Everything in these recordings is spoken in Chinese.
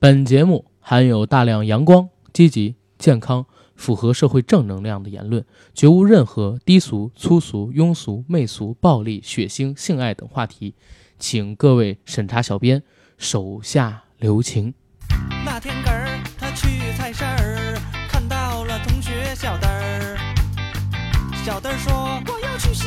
本节目含有大量阳光、积极、健康、符合社会正能量的言论，绝无任何低俗、粗俗、庸俗、媚俗、暴力、血腥、性爱等话题，请各位审查小编手下留情。那天个儿他去菜市儿，看到了同学小灯儿。小灯儿说：“我要娶媳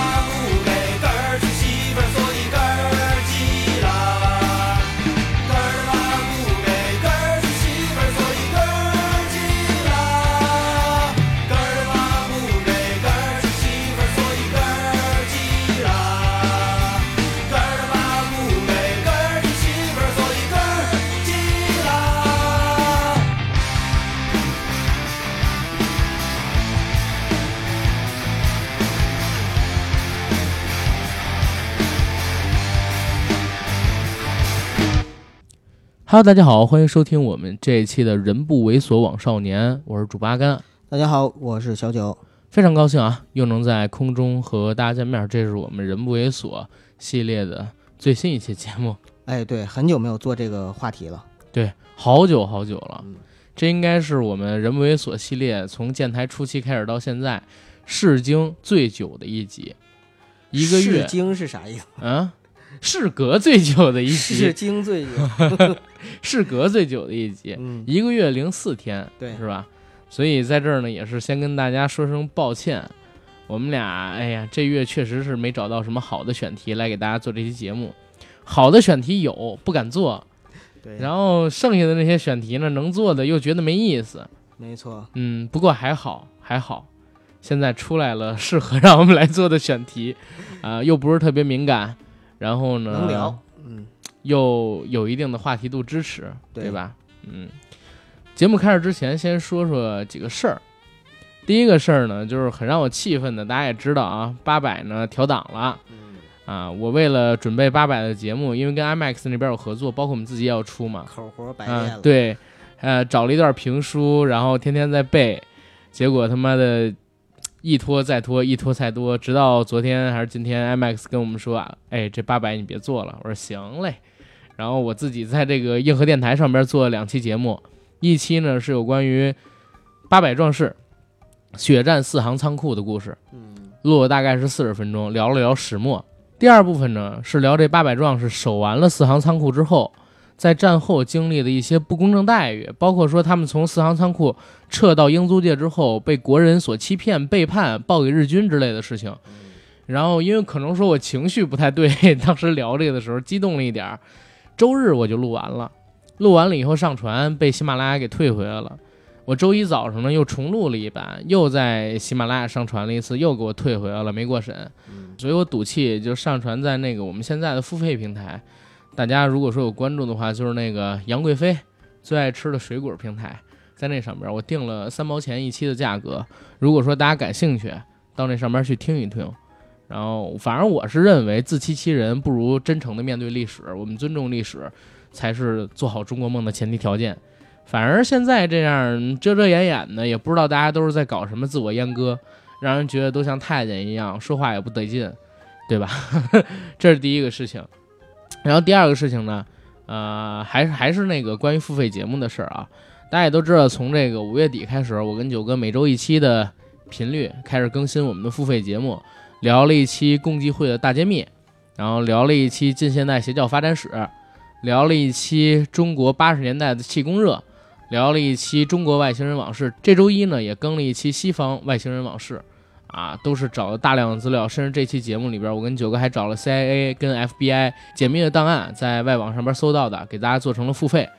Hello，大家好，欢迎收听我们这一期的《人不猥琐枉少年》，我是主八甘，大家好，我是小九。非常高兴啊，又能在空中和大家见面。这是我们《人不猥琐》系列的最新一期节目，哎，对，很久没有做这个话题了。对，好久好久了。嗯这应该是我们《人不猥琐》系列从建台初期开始到现在试经最久的一集，一个月试，经是啥意思？嗯，事隔最久的一试集，经最久。事隔最久的一集，嗯，一个月零四天，对。是吧？所以在这儿呢，也是先跟大家说声抱歉，我们俩，哎呀，这月确实是没找到什么好的选题来给大家做这期节目。好的选题有，不敢做，对，然后剩下的那些选题呢，能做的又觉得没意思。没错，嗯，不过还好，还好，现在出来了适合让我们来做的选题，啊、又不是特别敏感，然后呢，能聊。嗯，又有一定的话题度支持，对吧？嗯，节目开始之前，先说说几个事儿。第一个事儿呢，就是很让我气愤的，大家也知道啊，八百呢调档了嗯，啊。我为了准备八百的节目，因为跟 IMAX 那边有合作，包括我们自己也要出嘛，口活白练对，呃，找了一段评书，然后天天在背，结果他妈的一拖再拖，一拖再拖，直到昨天还是今天，IMAX 跟我们说啊，哎，这八百你别做了，我说行嘞。然后我自己在这个硬核电台上边做了两期节目，一期呢是有关于八百壮士血战四行仓库的故事，嗯，录了大概是四十分钟，聊了聊始末。第二部分呢是聊这八百壮士守完了四行仓库之后，在战后经历的一些不公正待遇，包括说他们从四行仓库撤到英租界之后被国人所欺骗、背叛、报给日军之类的事情。然后因为可能说我情绪不太对，当时聊这个的时候激动了一点儿，周日我就录完了，录完了以后上传被喜马拉雅给退回来了。我周一早上呢又重录了一版，又在喜马拉雅上传了一次，又给我退回来了，没过审。嗯所以我赌气就上传在那个我们现在的付费平台。大家如果说有关注的话，就是那个杨贵妃最爱吃的水果平台，在那上边我定了三毛钱一期的价格。如果说大家感兴趣，到那上边去听一听。然后，反正我是认为自欺欺人不如真诚的面对历史，我们尊重历史才是做好中国梦的前提条件。反而现在这样遮遮掩掩的，也不知道大家都是在搞什么自我阉割，让人觉得都像太监一样，说话也不得劲，对吧？这是第一个事情。然后第二个事情呢，呃，还是还是那个关于付费节目的事儿啊。大家也都知道，从这个五月底开始，我跟九哥每周一期的频率开始更新我们的付费节目，聊了一期共济会的大揭秘，然后聊了一期近现代邪教发展史，聊了一期中国八十年代的气功热，聊了一期中国外星人往事。这周一呢，也更了一期西方外星人往事。啊，都是找了大量的资料，甚至这期节目里边，我跟九哥还找了 CIA 跟 FBI 解密的档案，在外网上边搜到的，给大家做成了付费。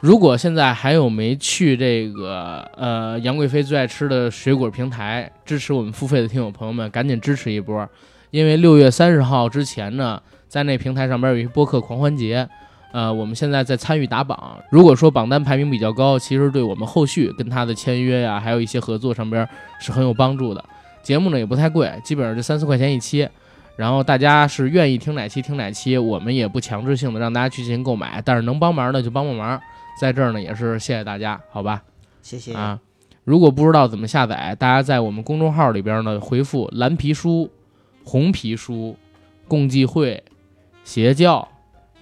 如果现在还有没去这个呃杨贵妃最爱吃的水果平台支持我们付费的听友朋友们，赶紧支持一波，因为六月三十号之前呢，在那平台上边有一播客狂欢节，呃，我们现在在参与打榜。如果说榜单排名比较高，其实对我们后续跟他的签约呀，还有一些合作上边是很有帮助的。节目呢也不太贵，基本上就三四块钱一期。然后大家是愿意听哪期听哪期，我们也不强制性的让大家去进行购买，但是能帮忙的就帮帮忙。在这儿呢也是谢谢大家，好吧？谢谢。啊，如果不知道怎么下载，大家在我们公众号里边呢回复“蓝皮书”“红皮书”“共济会”“邪教”“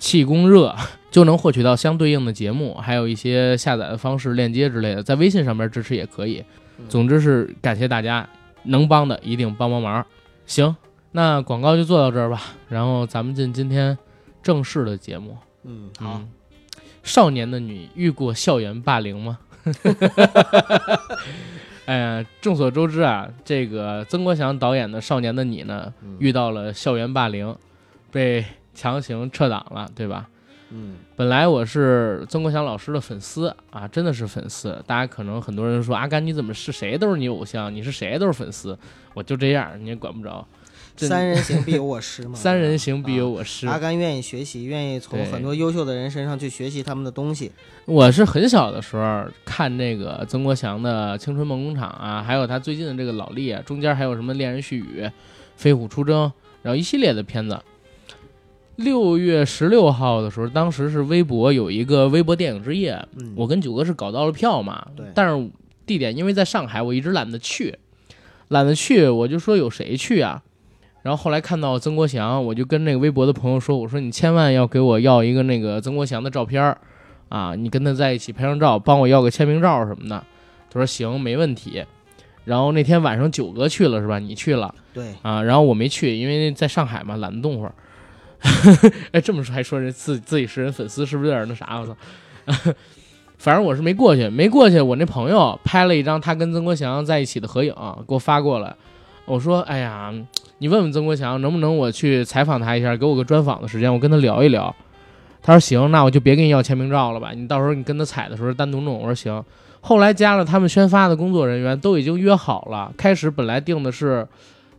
气功热”，就能获取到相对应的节目，还有一些下载的方式、链接之类的，在微信上面支持也可以。总之是感谢大家，能帮的一定帮帮忙。行，那广告就做到这儿吧，然后咱们进今天正式的节目。嗯，好。嗯，少年的你遇过校园霸凌吗？哎呀，众所周知啊，这个曾国祥导演的《少年的你》呢，嗯遇到了校园霸凌，被强行撤档了，对吧？嗯本来我是曾国祥老师的粉丝啊，真的是粉丝。大家可能很多人说阿甘你怎么是谁都是你偶像，你是谁都是粉丝，我就这样，你也管不着。三人行必有我师嘛。三人行必有啊我师。阿甘愿意学习，愿意从很多优秀的人身上去学习他们的东西。我是很小的时候看这个曾国祥的《青春梦工厂》啊，还有他最近的这个《老力》啊，中间还有什么《恋人絮语》《飞虎出征》，然后一系列的片子。六月十六号的时候，当时是微博有一个微博电影之夜，嗯，我跟九哥是搞到了票嘛，对但是地点因为在上海，我一直懒得去，懒得去，我就说有谁去啊？然后后来看到曾国祥，我就跟那个微博的朋友说，我说你千万要给我要一个那个曾国祥的照片儿啊，你跟他在一起拍张照，帮我要个签名照什么的。他说行，没问题。然后那天晚上九哥去了是吧？你去了对，啊，然后我没去，因为在上海嘛，懒得动会儿。哎，这么说还说人自自己是人粉丝，是不是有点那啥？我操！反正我是没过去，没过去。我那朋友拍了一张他跟曾国祥在一起的合影，给我发过来。我说：“哎呀，你问问曾国祥能不能我去采访他一下，给我个专访的时间，我跟他聊一聊。”他说：“行，那我就别跟你要签名照了吧，你到时候你跟他采的时候单独弄。”我说：“行。”后来加了他们宣发的工作人员，都已经约好了。开始本来定的是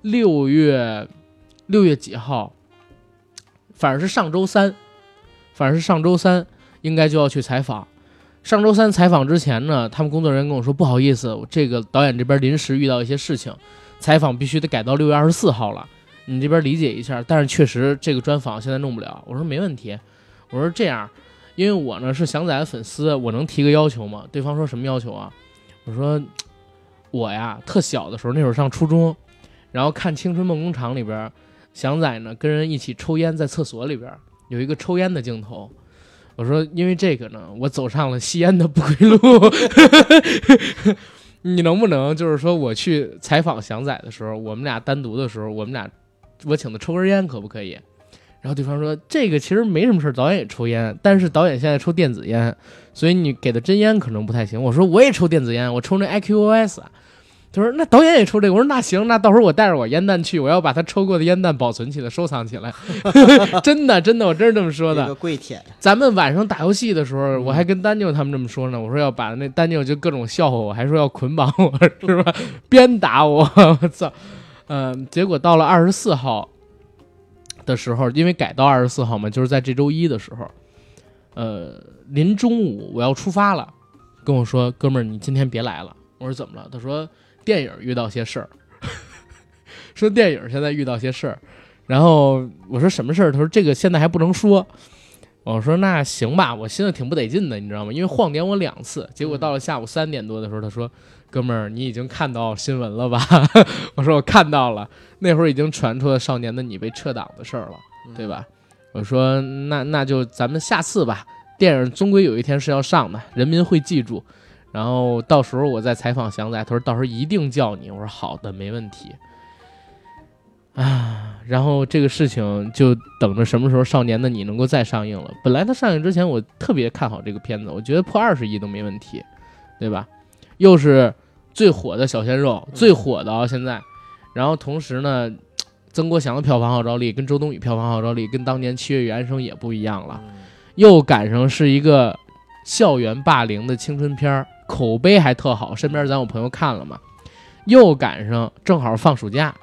六月六月几号，反正是上周三，反正是上周三应该就要去采访。上周三采访之前呢，他们工作人员跟我说，不好意思，这个导演这边临时遇到一些事情，采访必须得改到六月二十四号了，你这边理解一下。但是确实这个专访现在弄不了。我说没问题，我说这样，因为我呢是翔仔的粉丝，我能提个要求吗？对方说什么要求啊？我说我呀，特小的时候那会上初中，然后看《青春梦工厂》里边，祥仔呢跟人一起抽烟，在厕所里边有一个抽烟的镜头。我说，因为这个呢，我走上了吸烟的不归路。你能不能就是说，我去采访祥仔的时候，我们俩单独的时候，我们俩我请他抽根烟，可不可以？然后对方说，这个其实没什么事儿，导演也抽烟，但是导演现在抽电子烟，所以你给的真烟可能不太行。我说我也抽电子烟，我抽那 IQOS。他说那导演也抽这个，我说那行，那到时候我带着我烟弹去，我要把他抽过的烟弹保存起来，收藏起来。真的真的，我真是这么说的跪舔，咱们晚上打游戏的时候，我还跟丹妞他们这么说呢。我说要把那丹妞就各种笑话我，还说要捆绑我，是吧？鞭打我，我操！嗯、结果到了二十四号的时候，因为改到二十四号嘛，就是在这周一的时候，呃，临中午我要出发了，跟我说哥们儿，你今天别来了。我说怎么了？他说电影遇到些事儿，说电影现在遇到些事儿。然后我说什么事儿？他说这个现在还不能说。我说那行吧，我心里挺不得劲的，你知道吗？因为晃点我两次，结果到了下午三点多的时候，他说：“哥们儿，你已经看到新闻了吧？” 我说：“我看到了，那会儿已经传出了少年的你被撤档的事儿了，对吧？”我说：“那那就咱们下次吧，电影终归有一天是要上的，人民会记住。然后到时候我再采访祥仔，他说到时候一定叫你。我说好的，没问题。啊，然后这个事情就等着什么时候《少年的你》能够再上映了。本来它上映之前，我特别看好这个片子，我觉得破二十亿都没问题，对吧？又是最火的小鲜肉，最火的啊、现在。然后同时呢，曾国祥的票房号召力跟周冬雨票房号召力跟当年《七月与安生》也不一样了。嗯又赶上是一个校园霸凌的青春片儿，口碑还特好，身边咱有朋友看了嘛，又赶上正好放暑假，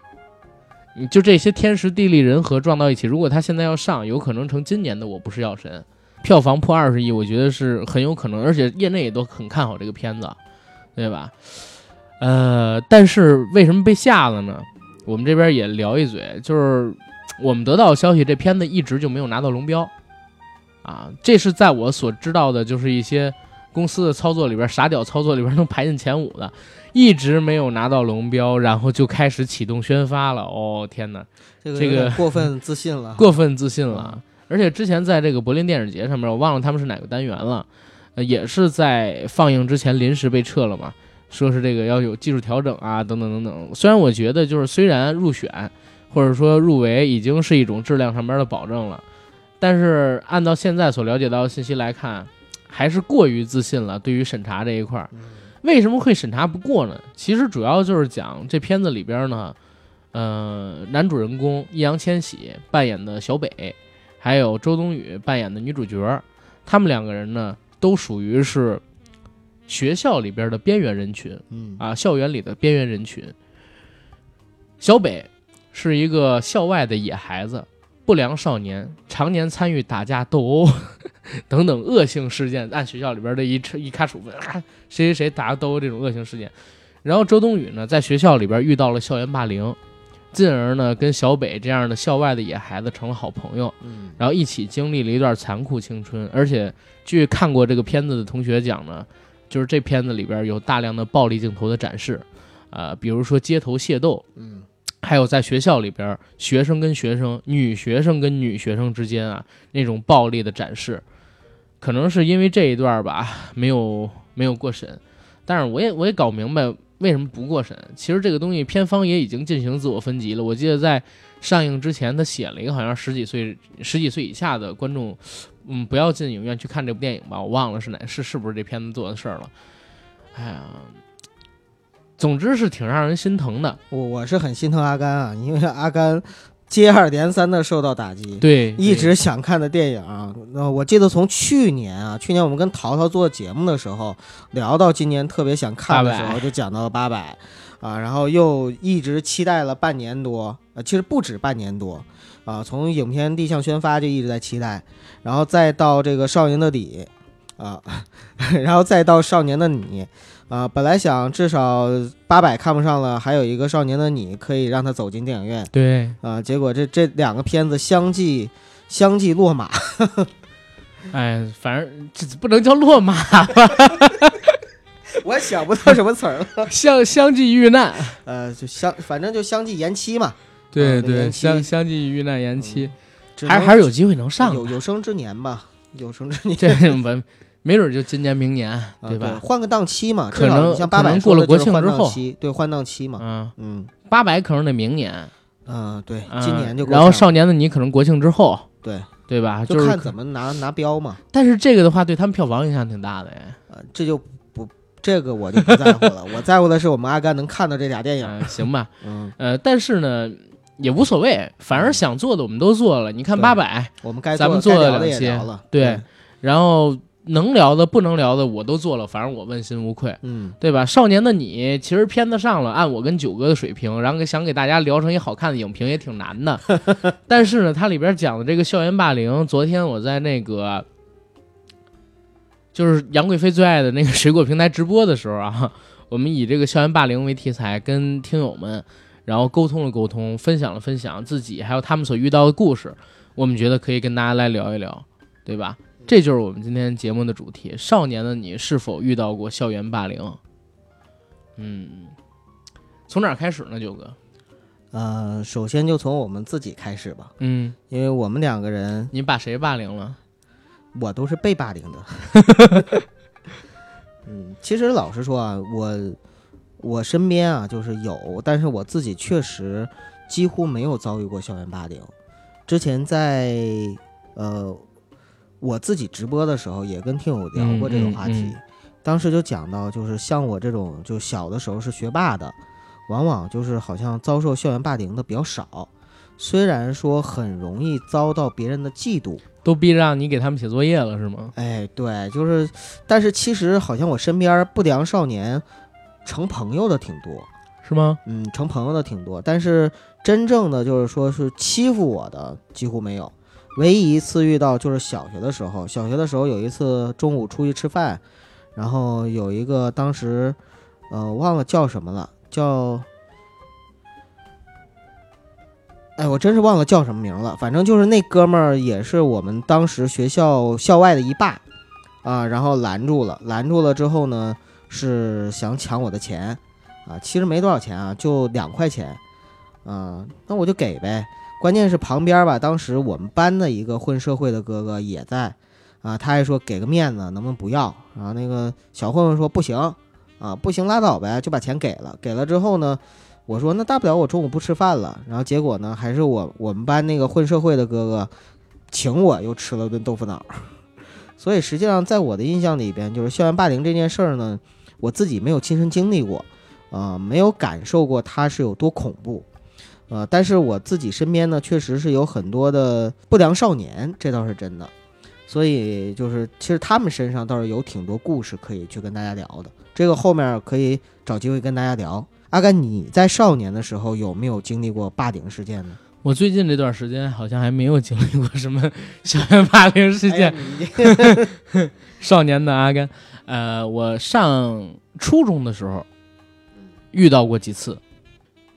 你就这些天时地利人和撞到一起，如果他现在要上，有可能成今年的《我不是药神》，票房破二十亿，我觉得是很有可能，而且业内也都很看好这个片子，对吧？呃，但是为什么被下了呢？我们这边也聊一嘴，就是我们得到消息，这片子一直就没有拿到龙标，啊，这是在我所知道的，就是一些公司的操作里边，傻屌操作里边能排进前五的，一直没有拿到龙标，然后就开始启动宣发了。哦，天哪，这个这个过分自信了。过分自信了。而且之前在这个柏林电影节上面，我忘了他们是哪个单元了，呃，也是在放映之前临时被撤了嘛，说是这个要有技术调整啊，等等等等。虽然我觉得就是虽然入选或者说入围已经是一种质量上面的保证了，但是按照现在所了解到的信息来看，还是过于自信了。对于审查这一块儿，为什么会审查不过呢？其实主要就是讲这片子里边呢，呃，男主人公易烊千玺扮演的小北。还有周冬雨扮演的女主角，他们两个人呢，都属于是学校里边的边缘人群嗯啊，校园里的边缘人群。小北是一个校外的野孩子，不良少年，常年参与打架斗殴 等等恶性事件，按学校里边的一一卡处分，啊谁谁谁打架斗殴这种恶性事件。然后周冬雨呢，在学校里边遇到了校园霸凌，进而呢，跟小北这样的校外的野孩子成了好朋友。嗯然后一起经历了一段残酷青春，而且据看过这个片子的同学讲呢，就是这片子里边有大量的暴力镜头的展示，啊、比如说街头械斗，嗯还有在学校里边学生跟学生、女学生跟女学生之间啊那种暴力的展示，可能是因为这一段吧 没有没有过审，但是我也我也搞明白为什么不过审。其实这个东西片方也已经进行自我分级了，我记得在上映之前他写了一个好像十几岁十几岁以下的观众，嗯，不要进影院去看这部电影吧，我忘了是哪是是不是这片子做的事儿了。哎呀，总之是挺让人心疼的。我我是很心疼阿甘啊，因为阿甘接二连三的受到打击，对，一直想看的电影啊。那我记得从去年啊，去年我们跟淘淘做节目的时候，聊到今年特别想看的时候，就讲到了八百啊，然后又一直期待了半年多，呃，其实不止半年多啊，从影片地向宣发就一直在期待，然后再到这个少年的你啊，然后再到少年的你。啊，本来想至少八百看不上了，还有一个少年的你可以让他走进电影院对，啊，结果这这两个片子相继相继落马，哎，反正这不能叫落马吧，我也想不到什么词儿了。相相继遇难。呃，就相反正就相继延期嘛，对对，相相继遇难延期，还还是有机会能上有。有生之年吧，有生之年，这没没准就今年明年，啊对吧？换个档期嘛，可能像八百过了国庆之后对，换档期嘛，嗯，嗯八百可能得明年，嗯，对，嗯今年就国然后少年的你可能国庆之后，对，对吧？就是看怎么拿拿标嘛，但是这个的话，对他们票房影响挺大的哎。呃，这就不这个我就不在乎了，我在乎的是我们阿甘能看到这俩电影，嗯，行吧，嗯，呃，但是呢，也无所谓，反正想做的我们都做了。你看八百，我们该咱们做的做了两期也聊了，对，然后能聊的、不能聊的我都做了，反正我问心无愧。嗯，对吧？少年的你其实片子上了，按我跟九哥的水平，然后想给大家聊成一好看的影评也挺难的。但是呢，它里边讲的这个校园霸凌，昨天我在那个就是杨贵妃最爱的那个水果平台直播的时候啊，我们以这个校园霸凌为题材，跟听友们然后沟通了沟通，分享了分享自己还有他们所遇到的故事，我们觉得可以跟大家来聊一聊，对吧？这就是我们今天节目的主题：少年的你是否遇到过校园霸凌？嗯，从哪儿开始呢，九哥？呃，首先就从我们自己开始吧，嗯，因为我们两个人，你把谁霸凌了？我都是被霸凌的。嗯，其实老实说啊，我我身边啊就是有，但是我自己确实几乎没有遭遇过校园霸凌。之前在呃我自己直播的时候，也跟听友聊过这个话题，当时就讲到，就是像我这种就小的时候是学霸的，往往就是好像遭受校园霸凌的比较少。虽然说很容易遭到别人的嫉妒，都逼着让你给他们写作业了是吗？哎，对，就是，但是其实好像我身边不良少年成朋友的挺多，是吗？嗯，成朋友的挺多，但是真正的就是说是欺负我的几乎没有。唯一一次遇到就是小学的时候，小学的时候有一次中午出去吃饭，然后有一个当时，呃，忘了叫什么了，叫，哎，我真是忘了叫什么名了。反正就是那哥们儿也是我们当时学校校外的一霸，啊，然后拦住了，拦住了之后呢，是想抢我的钱，啊，其实没多少钱啊，就两块钱，啊，那我就给呗。关键是旁边吧，当时我们班的一个混社会的哥哥也在，啊，他还说给个面子，能不能不要？然后那个小混混说不行，啊，不行拉倒呗，就把钱给了。给了之后呢，我说那大不了我中午不吃饭了。然后结果呢，还是我我们班那个混社会的哥哥请我又吃了顿豆腐脑。所以实际上在我的印象里边，就是校园霸凌这件事儿呢，我自己没有亲身经历过，啊，没有感受过它是有多恐怖。呃，但是我自己身边呢，确实是有很多的不良少年，这倒是真的。所以就是，其实他们身上倒是有挺多故事可以去跟大家聊的。这个后面可以找机会跟大家聊。阿甘，你在少年的时候有没有经历过霸凌事件呢？我最近这段时间好像还没有经历过什么 校园霸凌事件。哎 少年的阿甘，呃，我上初中的时候遇到过几次，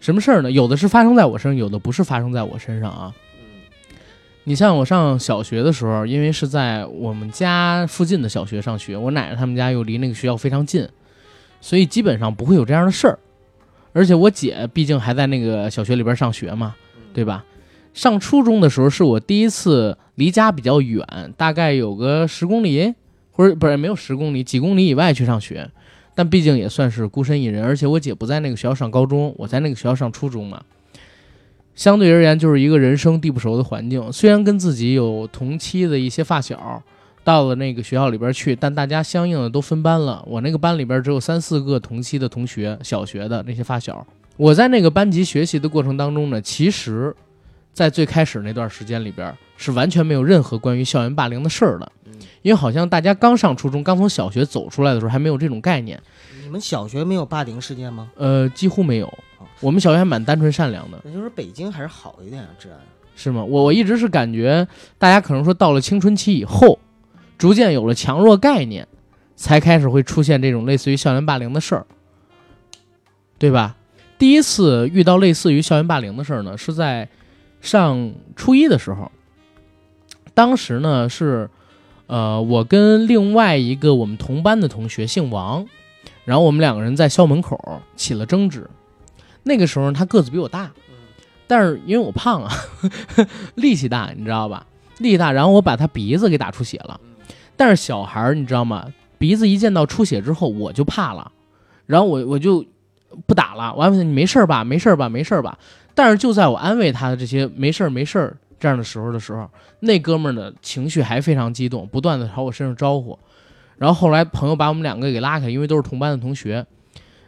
什么事儿呢？有的是发生在我身上，有的不是发生在我身上啊。你像我上小学的时候，因为是在我们家附近的小学上学，我奶奶他们家又离那个学校非常近，所以基本上不会有这样的事儿。而且我姐毕竟还在那个小学里边上学嘛，对吧？上初中的时候是我第一次离家比较远，大概有个十公里，或者不是没有十公里，几公里以外去上学。但毕竟也算是孤身一人，而且我姐不在那个学校上高中，我在那个学校上初中嘛。相对而言，就是一个人生地不熟的环境。虽然跟自己有同期的一些发小到了那个学校里边去，但大家相应的都分班了。我那个班里边只有三四个同期的同学，小学的那些发小。我在那个班级学习的过程当中呢，其实，在最开始那段时间里边是完全没有任何关于校园霸凌的事儿的，因为好像大家刚上初中，刚从小学走出来的时候还没有这种概念。你们小学没有霸凌事件吗？呃，几乎没有。我们小学还蛮单纯善良的，那就是北京还是好一点啊，治安。是吗？我我一直是感觉，大家可能说到了青春期以后，逐渐有了强弱概念，才开始会出现这种类似于校园霸凌的事儿，对吧？第一次遇到类似于校园霸凌的事儿呢，是在上初一的时候。当时呢是，呃，我跟另外一个我们同班的同学姓王，然后我们两个人在校门口起了争执。那个时候他个子比我大，但是因为我胖啊，力气大，你知道吧？力气大，然后我把他鼻子给打出血了。但是小孩儿你知道吗？鼻子一见到出血之后，我就怕了，然后我我就不打了。我安慰他：“你没事吧？没事吧？没事吧？”但是就在我安慰他的这些“没事儿，没事儿”这样的时候的时候，那哥们儿的情绪还非常激动，不断的朝我身上招呼。然后后来朋友把我们两个给拉开，因为都是同班的同学。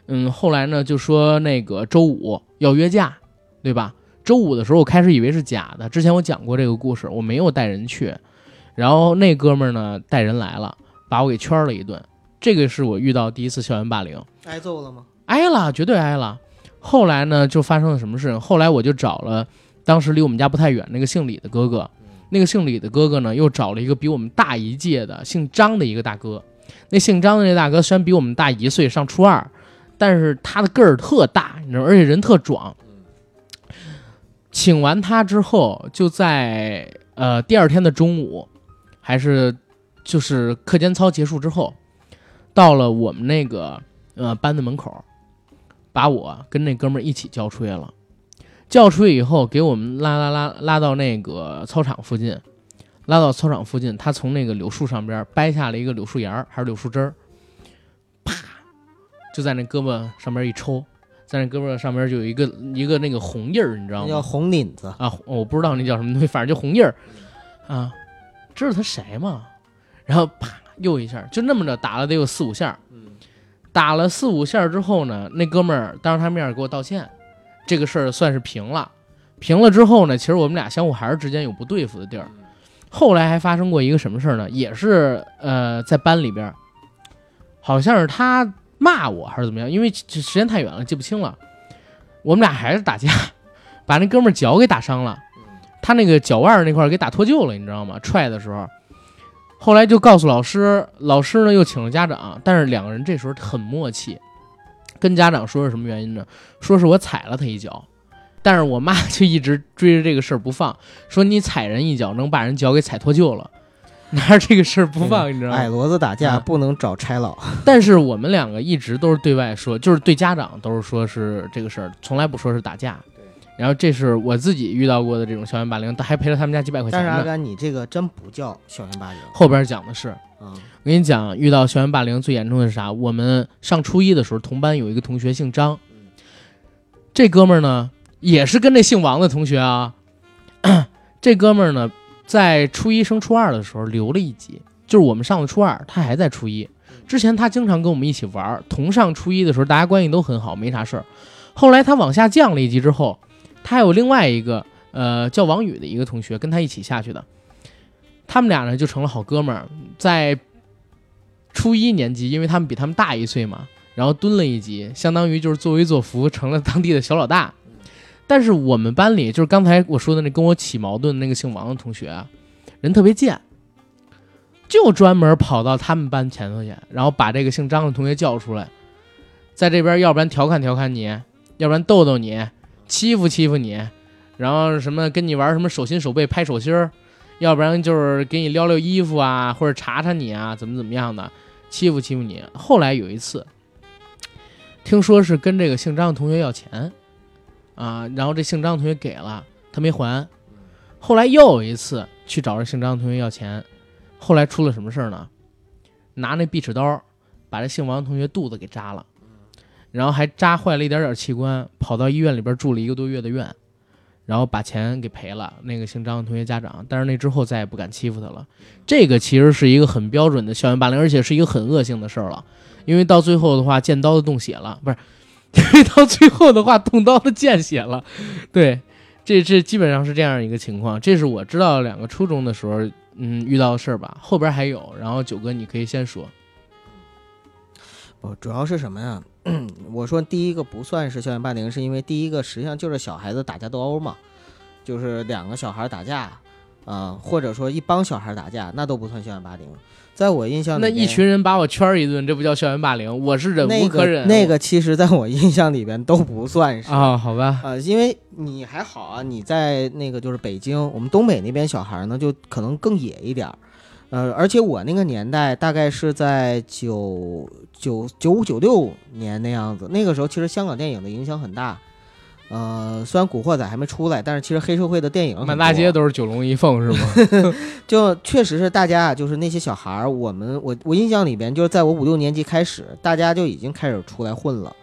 嗯，后来呢就说那个周五要约架，对吧？周五的时候我开始以为是假的，之前我讲过这个故事，我没有带人去。然后那哥们儿呢带人来了，把我给圈了一顿。这个是我遇到第一次校园霸凌，挨揍了吗？挨了，绝对挨了。后来呢就发生了什么事情？后来我就找了当时离我们家不太远那个姓李的哥哥，那个姓李的哥哥呢又找了一个比我们大一届的姓张的一个大哥。那姓张的那大哥虽然比我们大一岁，上初二。但是他的个儿特大，你知道，而且人特壮。请完他之后，就在呃第二天的中午，还是就是课间操结束之后，到了我们那个呃班的门口，把我跟那哥们儿一起叫出来了。叫出去以后，给我们拉拉拉拉到那个操场附近，拉到操场附近，他从那个柳树上边掰下了一个柳树芽儿，还是柳树枝儿。就在那胳膊上面一抽，在那胳膊上面就有一个一个那个红印儿，你知道吗？叫红领子啊，我不知道那叫什么东西，反正就红印儿啊。知道他谁吗？然后啪又一下，就那么着打了得有四五下。打了四五下之后呢，那哥们儿当着他面给我道歉，这个事儿算是平了。平了之后呢，其实我们俩相互还是之间有不对付的地儿。后来还发生过一个什么事儿呢？也是呃在班里边，好像是他。骂我还是怎么样？因为这时间太远了，记不清了。我们俩还是打架，把那哥们儿脚给打伤了。他那个脚腕儿那块儿给打脱臼了，你知道吗？踹的时候，后来就告诉老师，老师呢又请了家长，但是两个人这时候很默契，跟家长说是什么原因呢？说是我踩了他一脚，但是我妈 就一直追着这个事儿不放，说你踩人一脚能把人脚给踩脱臼了，拿着这个事儿不放，你知道吗？矮骡子打架啊不能找差佬，但是我们两个一直都是对外说，就是对家长都是说是这个事儿，从来不说是打架。然后这是我自己遇到过的这种校园霸凌，还赔了他们家几百块钱呢。但是阿甘，你这个真不叫校园霸凌后边讲的是，啊！我跟你讲，遇到校园霸凌最严重的是啥？我们上初一的时候，同班有一个同学姓张，这哥们儿呢也是跟这姓王的同学啊。这哥们儿呢，在初一升初二的时候留了一级，就是我们上了初二，他还在初一。之前他经常跟我们一起玩儿，同上初一的时候，大家关系都很好，没啥事儿。后来他往下降了一级之后，他还有另外一个呃叫王宇的一个同学跟他一起下去的，他们俩呢就成了好哥们儿，在初一年级，因为他们比他们大一岁嘛，然后蹲了一级，相当于就是作威作福，成了当地的小老大。但是我们班里，就是刚才我说的那跟我起矛盾那个姓王的同学，人特别贱，就专门跑到他们班前头去，然后把这个姓张的同学叫出来，在这边要不然调侃调侃你，要不然逗逗你，欺负欺负你，然后什么跟你玩什么手心手背拍手心儿，要不然就是给你撩撩衣服啊，或者查查你啊，怎么怎么样的，欺负欺负你。后来有一次，听说是跟这个姓张的同学要钱，啊，然后这姓张的同学给了，他没还。后来又有一次去找这姓张的同学要钱，后来出了什么事儿呢？拿那壁纸刀把这姓王的同学肚子给扎了，然后还扎坏了一点点器官，跑到医院里边住了一个多月的院。然后把钱给赔了，那个姓张的同学家长，但是那之后再也不敢欺负他了。这个其实是一个很标准的校园霸凌，而且是一个很恶性的事儿了。因为到最后的话，见刀的动血了，不是？因为到最后的话，动刀的见血了。对，这这基本上是这样一个情况。这是我知道两个初中的时候，嗯，遇到的事儿吧。后边还有，然后九哥你可以先说。哦，主要是什么呀？我说第一个不算是校园霸凌，是因为第一个实际上就是小孩子打架斗殴嘛，就是两个小孩打架，啊、或者说一帮小孩打架，那都不算校园霸凌。在我印象里，那一群人把我圈一顿，这不叫校园霸凌，我是忍无可忍。那个其实在我印象里边都不算是啊，好吧，啊，因为你还好啊，你在那个就是北京，我们东北那边小孩呢就可能更野一点儿，呃，而且我那个年代大概是在九九九五九六年那样子，那个时候其实香港电影的影响很大，呃，虽然《古惑仔》还没出来，但是其实黑社会的电影满大街都是九龙一凤是吗？就确实是大家啊，就是那些小孩儿，我们我我印象里边，就是在我五六年级开始，大家就已经开始出来混了，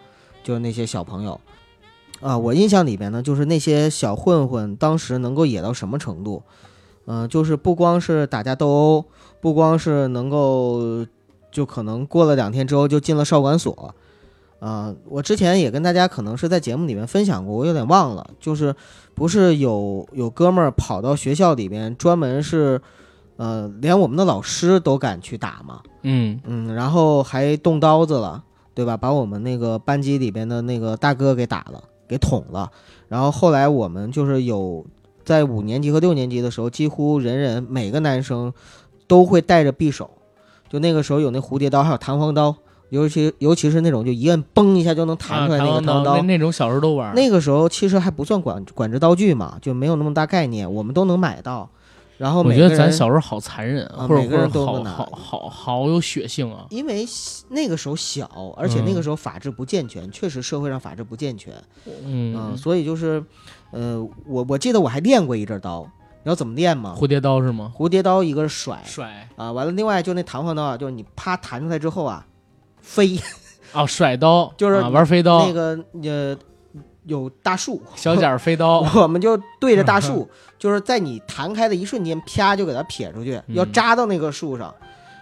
就是那些小朋友，啊，我印象里边呢，就是那些小混混当时能够野到什么程度，嗯、就是不光是打架斗殴，不光是能够，就可能过了两天之后就进了少管所，啊、我之前也跟大家可能是在节目里面分享过，我有点忘了，就是不是有有哥们儿跑到学校里边专门是，呃，连我们的老师都敢去打嘛，嗯，嗯，然后还动刀子了，对吧？把我们那个班级里边的那个大哥给打了，给捅了。然后后来我们就是有在五年级和六年级的时候，几乎人人每个男生都会带着匕首，就那个时候有那蝴蝶刀，还有弹簧刀，尤其尤其是那种就一摁嘣一下就能弹出来那个啊弹簧刀。那那种小时候都玩。那个时候其实还不算管管制刀具嘛，就没有那么大概念，我们都能买到。然后我觉得每个人咱小时候好残忍，或者啊每个人或者好好好好有血性啊。因为那个时候小，而且那个嗯时候法制不健全，确实社会上法制不健全，嗯，嗯，所以就是，呃，我我记得我还练过一阵刀，你知道怎么练吗？蝴蝶刀是吗？蝴蝶刀一个是甩甩啊，完了另外就那弹簧刀啊，就是你啪弹出来之后啊，飞，哦，甩刀 就是啊玩飞刀，那个呃有大树，小剪儿飞刀。我们就对着大树，就是在你弹开的一瞬间，啪就给它撇出去，要嗯扎到那个树上。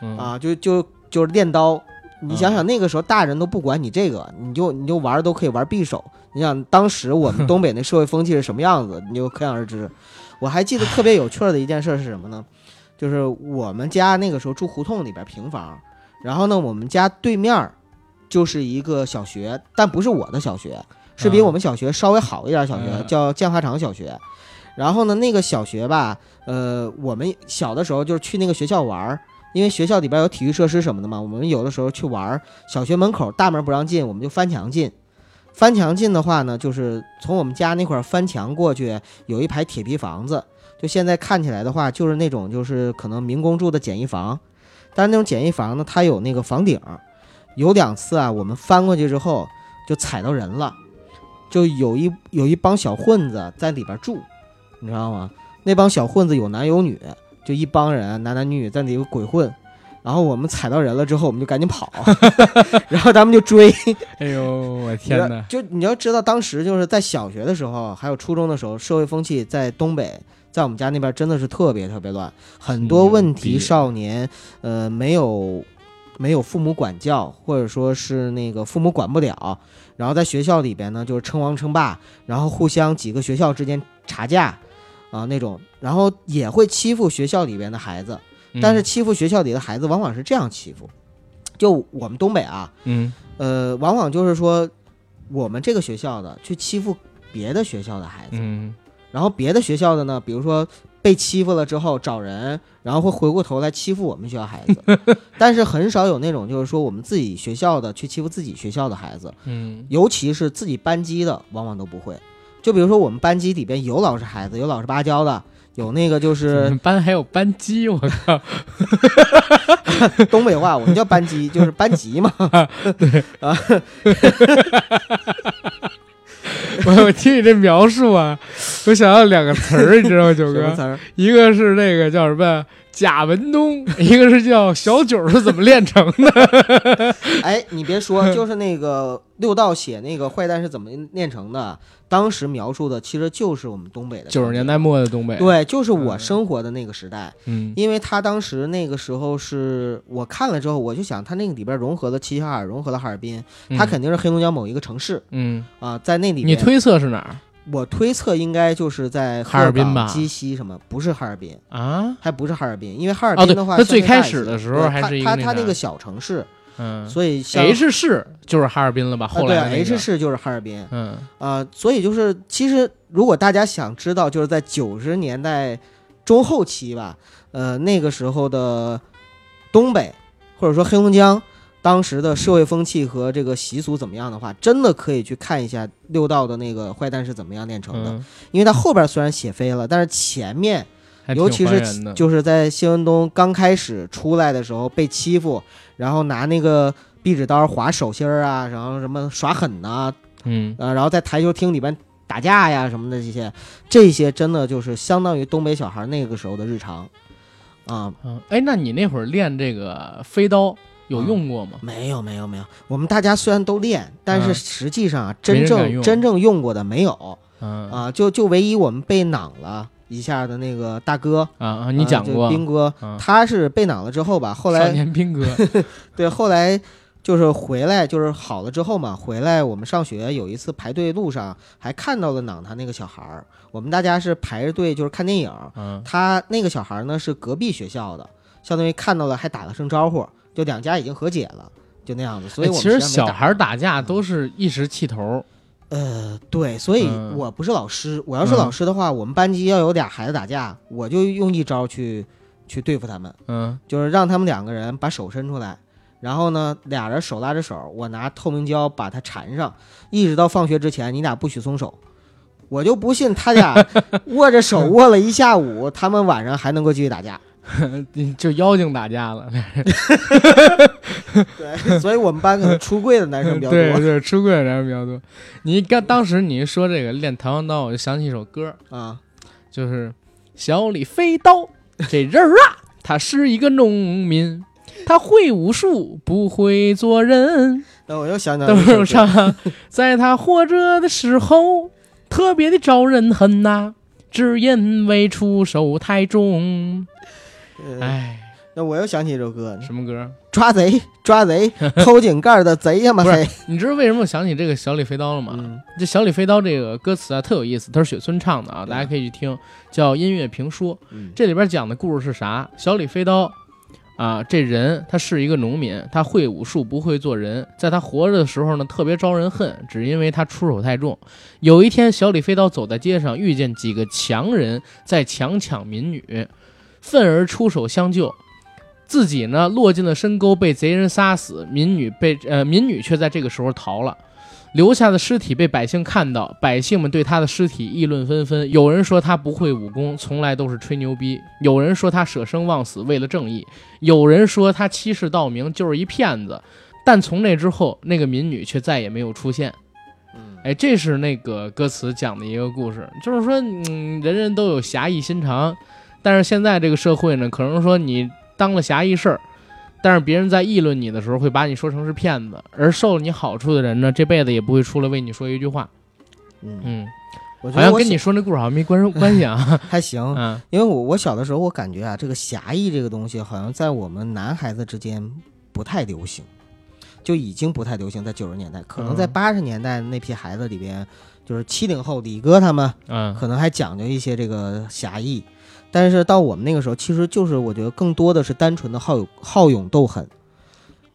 嗯啊，就就就是练刀。你想嗯想那个时候，大人都不管你这个，你就你就玩儿都可以玩匕首。你想当时我们东北那社会风气是什么样子，你就可想而知。我还记得特别有趣儿的一件事是什么呢？就是我们家那个时候住胡同里边平房，然后呢，我们家对面就是一个小学，但不是我的小学，是比嗯我们小学稍微好一点儿小学，嗯叫建华厂小学。然后呢，那个小学吧，呃，我们小的时候就是去那个学校玩儿，因为学校里边有体育设施什么的嘛，我们有的时候去玩儿，小学门口大门不让进，我们就翻墙进。翻墙进的话呢，就是从我们家那块翻墙过去，有一排铁皮房子，就现在看起来的话，就是那种就是可能民工住的简易房，但是那种简易房呢，它有那个房顶。有两次啊，我们翻过去之后就踩到人了，就有一有一帮小混子在里边住，你知道吗？那帮小混子有男有女，就一帮人男男女女在里头鬼混。然后我们踩到人了之后，我们就赶紧跑，然后他们就追。哎呦，我天哪！就你要知道，当时就是在小学的时候，还有初中的时候，社会风气在东北，在我们家那边真的是特别特别乱，很多问题少年，呃，没有没有父母管教，或者说是那个父母管不了，然后在学校里边呢，就是称王称霸，然后互相几个学校之间查架啊那种，然后也会欺负学校里边的孩子。但是欺负学校里的孩子，往往是这样欺负。就我们东北啊，嗯，呃，往往就是说，我们这个学校的去欺负别的学校的孩子，嗯，然后别的学校的呢，比如说被欺负了之后找人，然后会回过头来欺负我们学校孩子。但是很少有那种就是说我们自己学校的去欺负自己学校的孩子，嗯，尤其是自己班级的，往往都不会。就比如说我们班级里边有老实孩子，有老实巴交的。有那个就是班还有班级，我靠，东北话我们叫班级，就是班级嘛。对啊，我 我听你这描述啊，我想到两个词儿，你知道吗，九哥？词儿？一个是那个叫什么贾文东，一个是叫小九是怎么炼成的？哎，你别说，就是那个六道写那个坏蛋是怎么炼成的。当时描述的其实就是我们东北的九十年代末的东北，对，就是我生活的那个时代。嗯，因为他当时那个时候是我看了之后，我就想他那个里边融合了齐齐哈尔，融合了哈尔滨，他肯定是黑龙江某一个城市。嗯啊，在那里你推测是哪儿？我推测应该就是在哈尔滨吧，鸡西什么？不是哈尔滨啊，还不是哈尔滨，因为哈尔滨的话，它最开始的时候还是他他那个小城市。嗯，所以 H 市就是哈尔滨了吧？后来 H 市就是哈尔滨。嗯啊，所以就是其实如果大家想知道，就是在九十年代中后期吧，呃，那个时候的东北或者说黑龙江当时的社会风气和这个习俗怎么样的话，真的可以去看一下六道的那个坏蛋是怎么样炼成的。因为他后边虽然写飞了，但是前面。尤其是就是在谢文东刚开始出来的时候被欺负，然后拿那个壁纸刀划手心儿啊，然后什么耍狠呐，嗯然后在台球厅里边打架呀什么的这些，这些真的就是相当于东北小孩那个时候的日常，啊，嗯哎，那你那会儿练这个飞刀有用过吗？没有没有没有，我们大家虽然都练，但是实际上啊，真正真正用过的没有，啊，就就唯一我们被囊了。一下的那个大哥啊啊，你讲过。兵哥，他是被囊了之后吧，后来少年兵哥，对，后来就是回来就是好了之后嘛，回来我们上学有一次排队路上还看到了囊他那个小孩儿，我们大家是排着队就是看电影，他那个小孩呢是隔壁学校的，相当于看到了还打了声招呼，就两家已经和解了，就那样子。所以我其实小孩打架都是一时气头。呃，对，所以我不是老师。我要是老师的话，我们班级要有俩孩子打架，我就用一招去去对付他们。嗯，就是让他们两个人把手伸出来，然后呢，俩人手拉着手，我拿透明胶把它缠上，一直到放学之前，你俩不许松手。我就不信他俩握着手 握了一下午，他们晚上还能够继续打架。就妖精打架了，对，所以我们班可能出柜的男生比较多。对对，出柜的男生比较多。你刚当时你一说这个练螳螂刀，我就想起一首歌啊，就是小李飞刀这人儿啊，他是一个农民，他会武术，不会做人。那我又想起登上，在他活着的时候，特别的招人恨呐，只因为出手太重。哎，那我又想起一首歌，什么歌？抓贼，抓贼，偷井盖的贼呀妈黑！你知道为什么我想起这个小李飞刀了吗？这小李飞刀这个歌词啊特有意思，它是雪村唱的啊，大家可以去听，叫音乐评说。这里边讲的故事是啥？小李飞刀啊，这人他是一个农民，他会武术不会做人，在他活着的时候呢，特别招人恨，只因为他出手太重。有一天，小李飞刀走在街上，遇见几个强人在强抢民女，愤而出手相救，自己呢落进了深沟，被贼人杀死，民女被呃民女却在这个时候逃了。留下的尸体被百姓看到，百姓们对他的尸体议论纷纷。有人说他不会武功，从来都是吹牛逼；有人说他舍生忘死，为了正义；有人说他欺世盗名，就是一骗子。但从那之后，那个民女却再也没有出现。嗯哎，这是那个歌词讲的一个故事，就是说，嗯，人人都有侠义心肠，但是现在这个社会呢，可能说你当了侠义事儿，但是别人在议论你的时候，会把你说成是骗子，而受了你好处的人呢，这辈子也不会出来为你说一句话。嗯，嗯，我觉得我好像跟你说那故事好像没关关系啊。还行，嗯因为我我小的时候，我感觉啊，这个侠义这个东西，好像在我们男孩子之间不太流行，就已经不太流行。在九十年代，可能在嗯八十年代那批孩子里边，就是七零后李哥他们，嗯可能还讲究一些这个侠义。但是到我们那个时候，其实就是我觉得更多的是单纯的好勇好勇斗狠，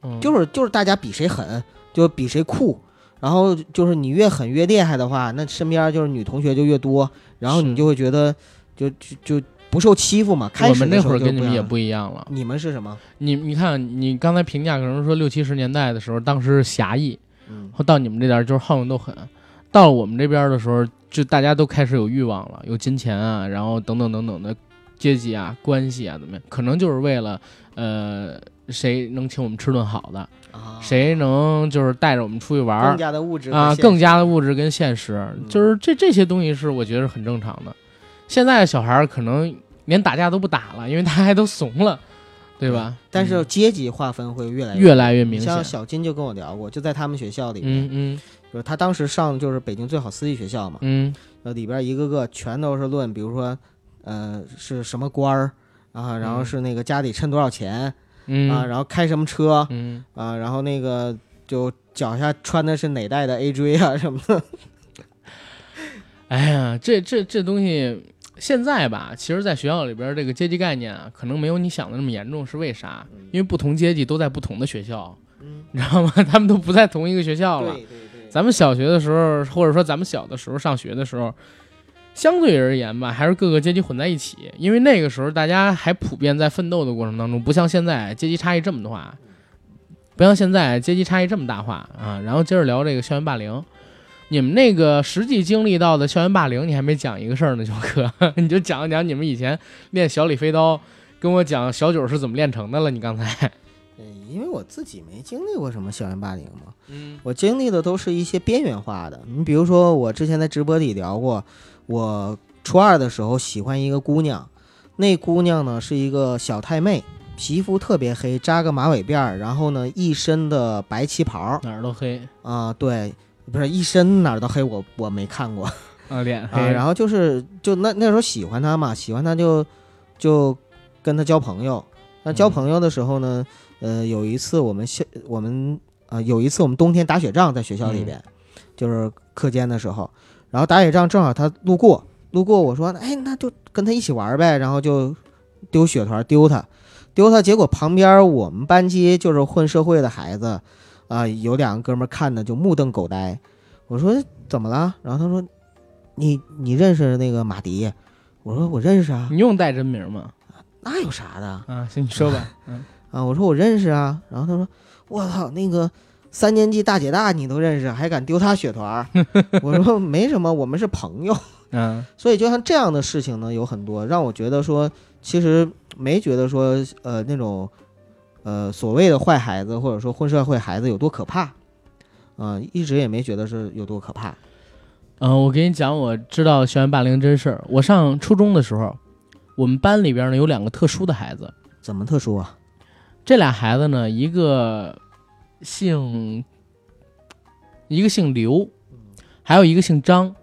嗯，就是就是大家比谁狠，就比谁酷。然后就是你越狠越厉害的话，那身边就是女同学就越多，然后你就会觉得就就就不受欺负嘛。开始我们那会儿跟你们也不一样了。你们是什么？你你看，你刚才评价可能说六七十年代的时候，当时是侠义，嗯到你们这点就是好勇斗狠，到我们这边的时候，就大家都开始有欲望了，有金钱啊，然后等等等等的阶级啊、关系啊，怎么样？可能就是为了呃，谁能请我们吃顿好的，啊，谁能就是带着我们出去玩更儿加的物质啊，更加的物质跟现实，嗯就是这这些东西是我觉得是很正常的。现在的小孩儿可能连打架都不打了，因为大家都怂了，对吧？但是嗯阶级划分会越来越来越明显像。小金就跟我聊过，就在他们学校里面，嗯嗯就是他当时上就是北京最好私立学校嘛，嗯呃里边一个个全都是论，比如说呃是什么官儿啊，然后嗯是那个家里趁多少钱、嗯啊，然后开什么车嗯，啊，然后那个就脚下穿的是哪代的 AJ 啊什么的，哎呀，这这这东西现在吧，其实，在学校里边这个阶级概念啊，可能没有你想的那么严重。是为啥？因为不同阶级都在不同的学校，嗯，你知道吗？他们都不在同一个学校了。对对对，咱们小学的时候，或者说咱们小的时候上学的时候，相对而言吧，还是各个阶级混在一起，因为那个时候大家还普遍在奋斗的过程当中，不像现在阶级差异这么大，不像现在阶级差异这么大化啊。然后接着聊这个校园霸凌，你们那个实际经历到的校园霸凌，你还没讲一个事儿呢，小哥，你就讲一讲你们以前练小李飞刀，跟我讲小九是怎么练成的了。你刚才，因为我自己没经历过什么校园霸凌嘛，嗯我经历的都是一些边缘化的。你比如说，我之前在直播里聊过，我初二的时候喜欢一个姑娘，那姑娘呢是一个小太妹，皮肤特别黑，扎个马尾辫儿，然后呢一身的白旗袍哪儿都黑啊、对，不是一身哪儿都黑，我我没看过 啊，脸黑，啊。然后就是就那那时候喜欢她嘛，喜欢她就就跟她交朋友。那交嗯朋友的时候呢，呃，有一次我们校我们呃有一次我们冬天打雪仗在学校里边，就是课间的时候，然后打雪仗正好他路过，路过我说，哎，那就跟他一起玩呗，然后就丢雪团丢他，丢他，结果旁边我们班级就是混社会的孩子，啊、有两个哥们儿看的就目瞪口呆，我说怎么了？然后他说，你你认识那个马迪？我说我认识啊，你用带真名吗？那有啥的？啊，行，你说吧。嗯啊，我说我认识啊，然后他说，我操，那个三年级大姐大你都认识，还敢丢他血团儿？我说没什么，我们是朋友。嗯 所以就像这样的事情呢，有很多让我觉得说，其实没觉得说，呃，那种，呃，所谓的坏孩子或者说混社会孩子有多可怕，啊、一直也没觉得是有多可怕。嗯、我给你讲我知道校园霸凌真事儿。我上初中的时候，我们班里边呢有两个特殊的孩子，怎么特殊啊？这俩孩子呢，一个姓一个姓刘，还有一个姓张。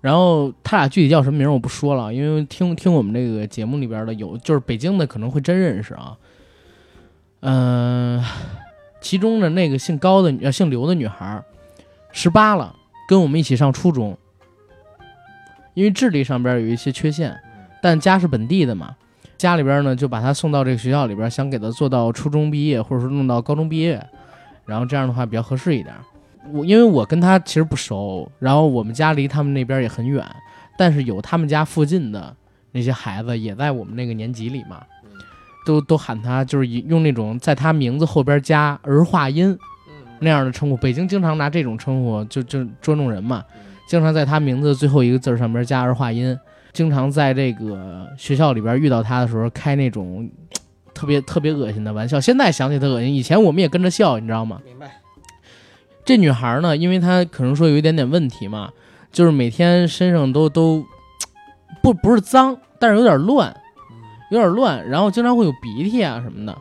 然后他俩具体叫什么名儿我不说了，因为听听我们这个节目里边的有，就是北京的可能会真认识啊。嗯、其中的那个姓高的女呃姓刘的女孩，十八了，跟我们一起上初中。因为智力上边有一些缺陷，但家是本地的嘛，家里边呢就把他送到这个学校里边，想给他做到初中毕业，或者说弄到高中毕业，然后这样的话比较合适一点。我因为我跟他其实不熟，然后我们家离他们那边也很远，但是有他们家附近的那些孩子也在我们那个年级里嘛，都都喊他就是用那种在他名字后边加儿化音那样的称呼。北京经常拿这种称呼就就捉弄人嘛，经常在他名字最后一个字儿上边加儿化音。经常在这个学校里边遇到他的时候，开那种特别特别恶心的玩笑。现在想起特恶心，以前我们也跟着笑，你知道吗？明白。这女孩呢，因为她可能说有一点点问题嘛，就是每天身上都都不不是脏，但是有点乱，有点乱，然后经常会有鼻涕啊什么的。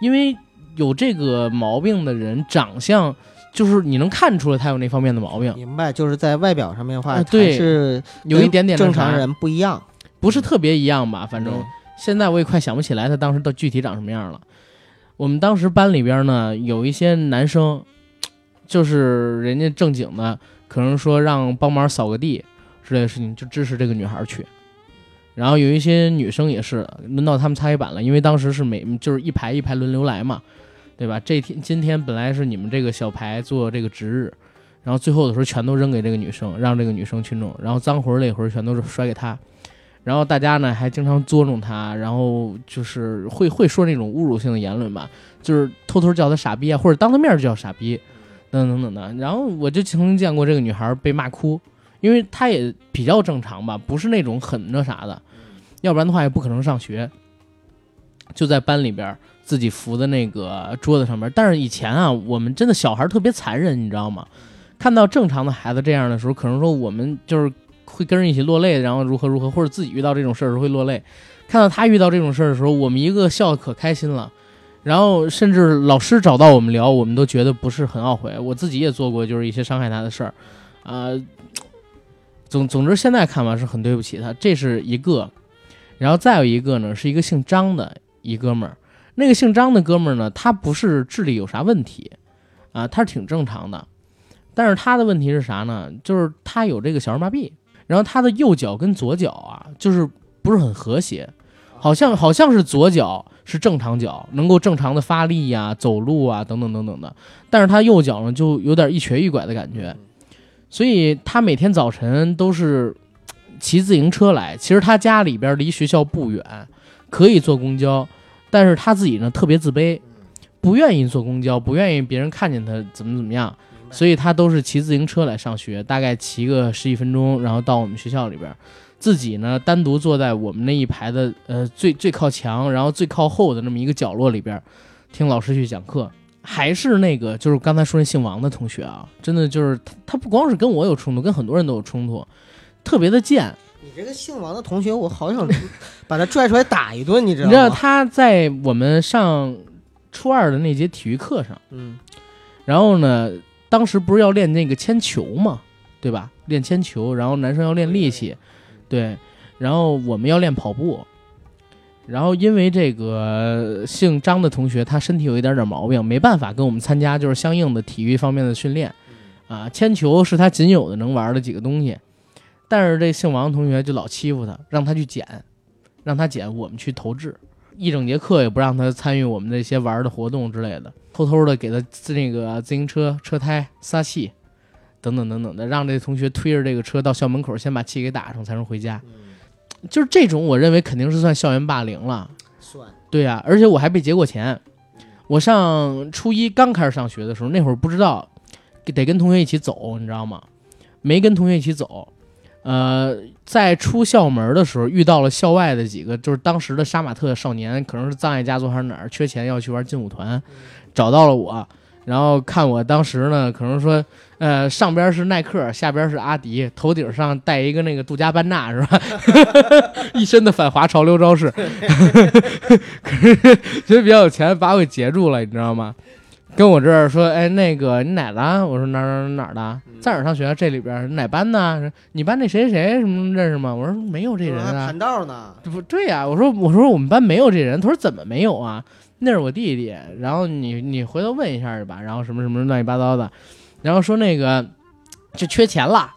因为有这个毛病的人，长相就是你能看出来他有那方面的毛病，明白，就是在外表上面的话，啊对是有一点点正常人不一样。不是特别一样吧？反正现在我也快想不起来他当时到具体长什么样了。我们当时班里边呢，有一些男生，就是人家正经的，可能说让帮忙扫个地之类的事情，就支持这个女孩去。然后有一些女生也是轮到他们擦黑板了，因为当时是每就是一排一排轮流来嘛，对吧？这天今天本来是你们这个小排做这个值日，然后最后的时候全都扔给这个女生，让这个女生去弄，然后脏活累活全都是甩给她。然后大家呢还经常捉弄他，然后就是会会说那种侮辱性的言论吧，就是偷偷叫他傻逼啊，或者当他面就叫傻逼，等等等等的。然后我就曾经见过这个女孩被骂哭，因为她也比较正常吧，不是那种很那啥的，要不然的话也不可能上学。就在班里边自己扶在那个桌子上面。但是以前啊，我们真的小孩特别残忍，你知道吗？看到正常的孩子这样的时候，可能说我们就是会跟人一起落泪，然后如何如何，或者自己遇到这种事儿时候会落泪。看到他遇到这种事儿的时候，我们一个笑得可开心了。然后甚至老师找到我们聊，我们都觉得不是很懊悔。我自己也做过就是一些伤害他的事儿，啊、总总之现在看吧是很对不起他，这是一个。然后再有一个呢，是一个姓张的一哥们儿。那个姓张的哥们儿呢，他不是智力有啥问题，啊，他是挺正常的。但是他的问题是啥呢？就是他有这个小儿麻痹，然后他的右脚跟左脚啊，就是不是很和谐，好像好像是左脚是正常脚，能够正常的发力呀、走路啊等等等等的，但是他右脚呢就有点一瘸一拐的感觉，所以他每天早晨都是骑自行车来。其实他家里边离学校不远，可以坐公交，但是他自己呢特别自卑，不愿意坐公交，不愿意别人看见他怎么怎么样。所以他都是骑自行车来上学，大概骑个十几分钟，然后到我们学校里边，自己呢单独坐在我们那一排的呃最最靠墙，然后最靠后的那么一个角落里边，听老师去讲课。还是那个就是刚才说那姓王的同学啊，真的就是他，他不光是跟我有冲突，跟很多人都有冲突，特别的贱。你这个姓王的同学，我好想 把他拽出来打一顿，你知道吗？你知道他在我们上初二的那节体育课上。嗯，然后呢，当时不是要练那个铅球嘛，对吧？练铅球，然后男生要练力气，对，然后我们要练跑步。然后因为这个姓张的同学，他身体有一点点毛病，没办法跟我们参加就是相应的体育方面的训练，啊，铅球是他仅有的能玩的几个东西。但是这姓王的同学就老欺负他，让他去捡，让他捡，我们去投掷。一整节课也不让他参与我们那些玩的活动之类的，偷偷的给他自那个自行车车胎撒气，等等等等的，让这同学推着这个车到校门口，先把气给打上才能回家。就是这种，我认为肯定是算校园霸凌了。算，对呀、而且我还被结过钱。我上初一刚开始上学的时候，那会儿不知道得跟同学一起走，你知道吗？没跟同学一起走。呃，在出校门的时候遇到了校外的几个，就是当时的杀马特少年，可能是葬爱家族还是哪儿缺钱要去玩劲舞团，找到了我，然后看我当时呢，可能说，呃，上边是耐克，下边是阿迪，头顶上戴一个那个杜嘉班纳是吧？一身的反华潮流招式，可是 觉得比较有钱，把我给截住了，你知道吗？跟我这儿说，哎，那个你哪的？我说哪儿哪哪的，在哪儿上学？这里边哪班呢？你班那谁谁谁什么认识吗？我说没有这人啊还盘，道呢。这不对呀、我说我说我们班没有这人，他说怎么没有啊？那是我弟弟，然后你你回头问一下去吧，然后什么什么乱七八糟的，然后说那个就缺钱了，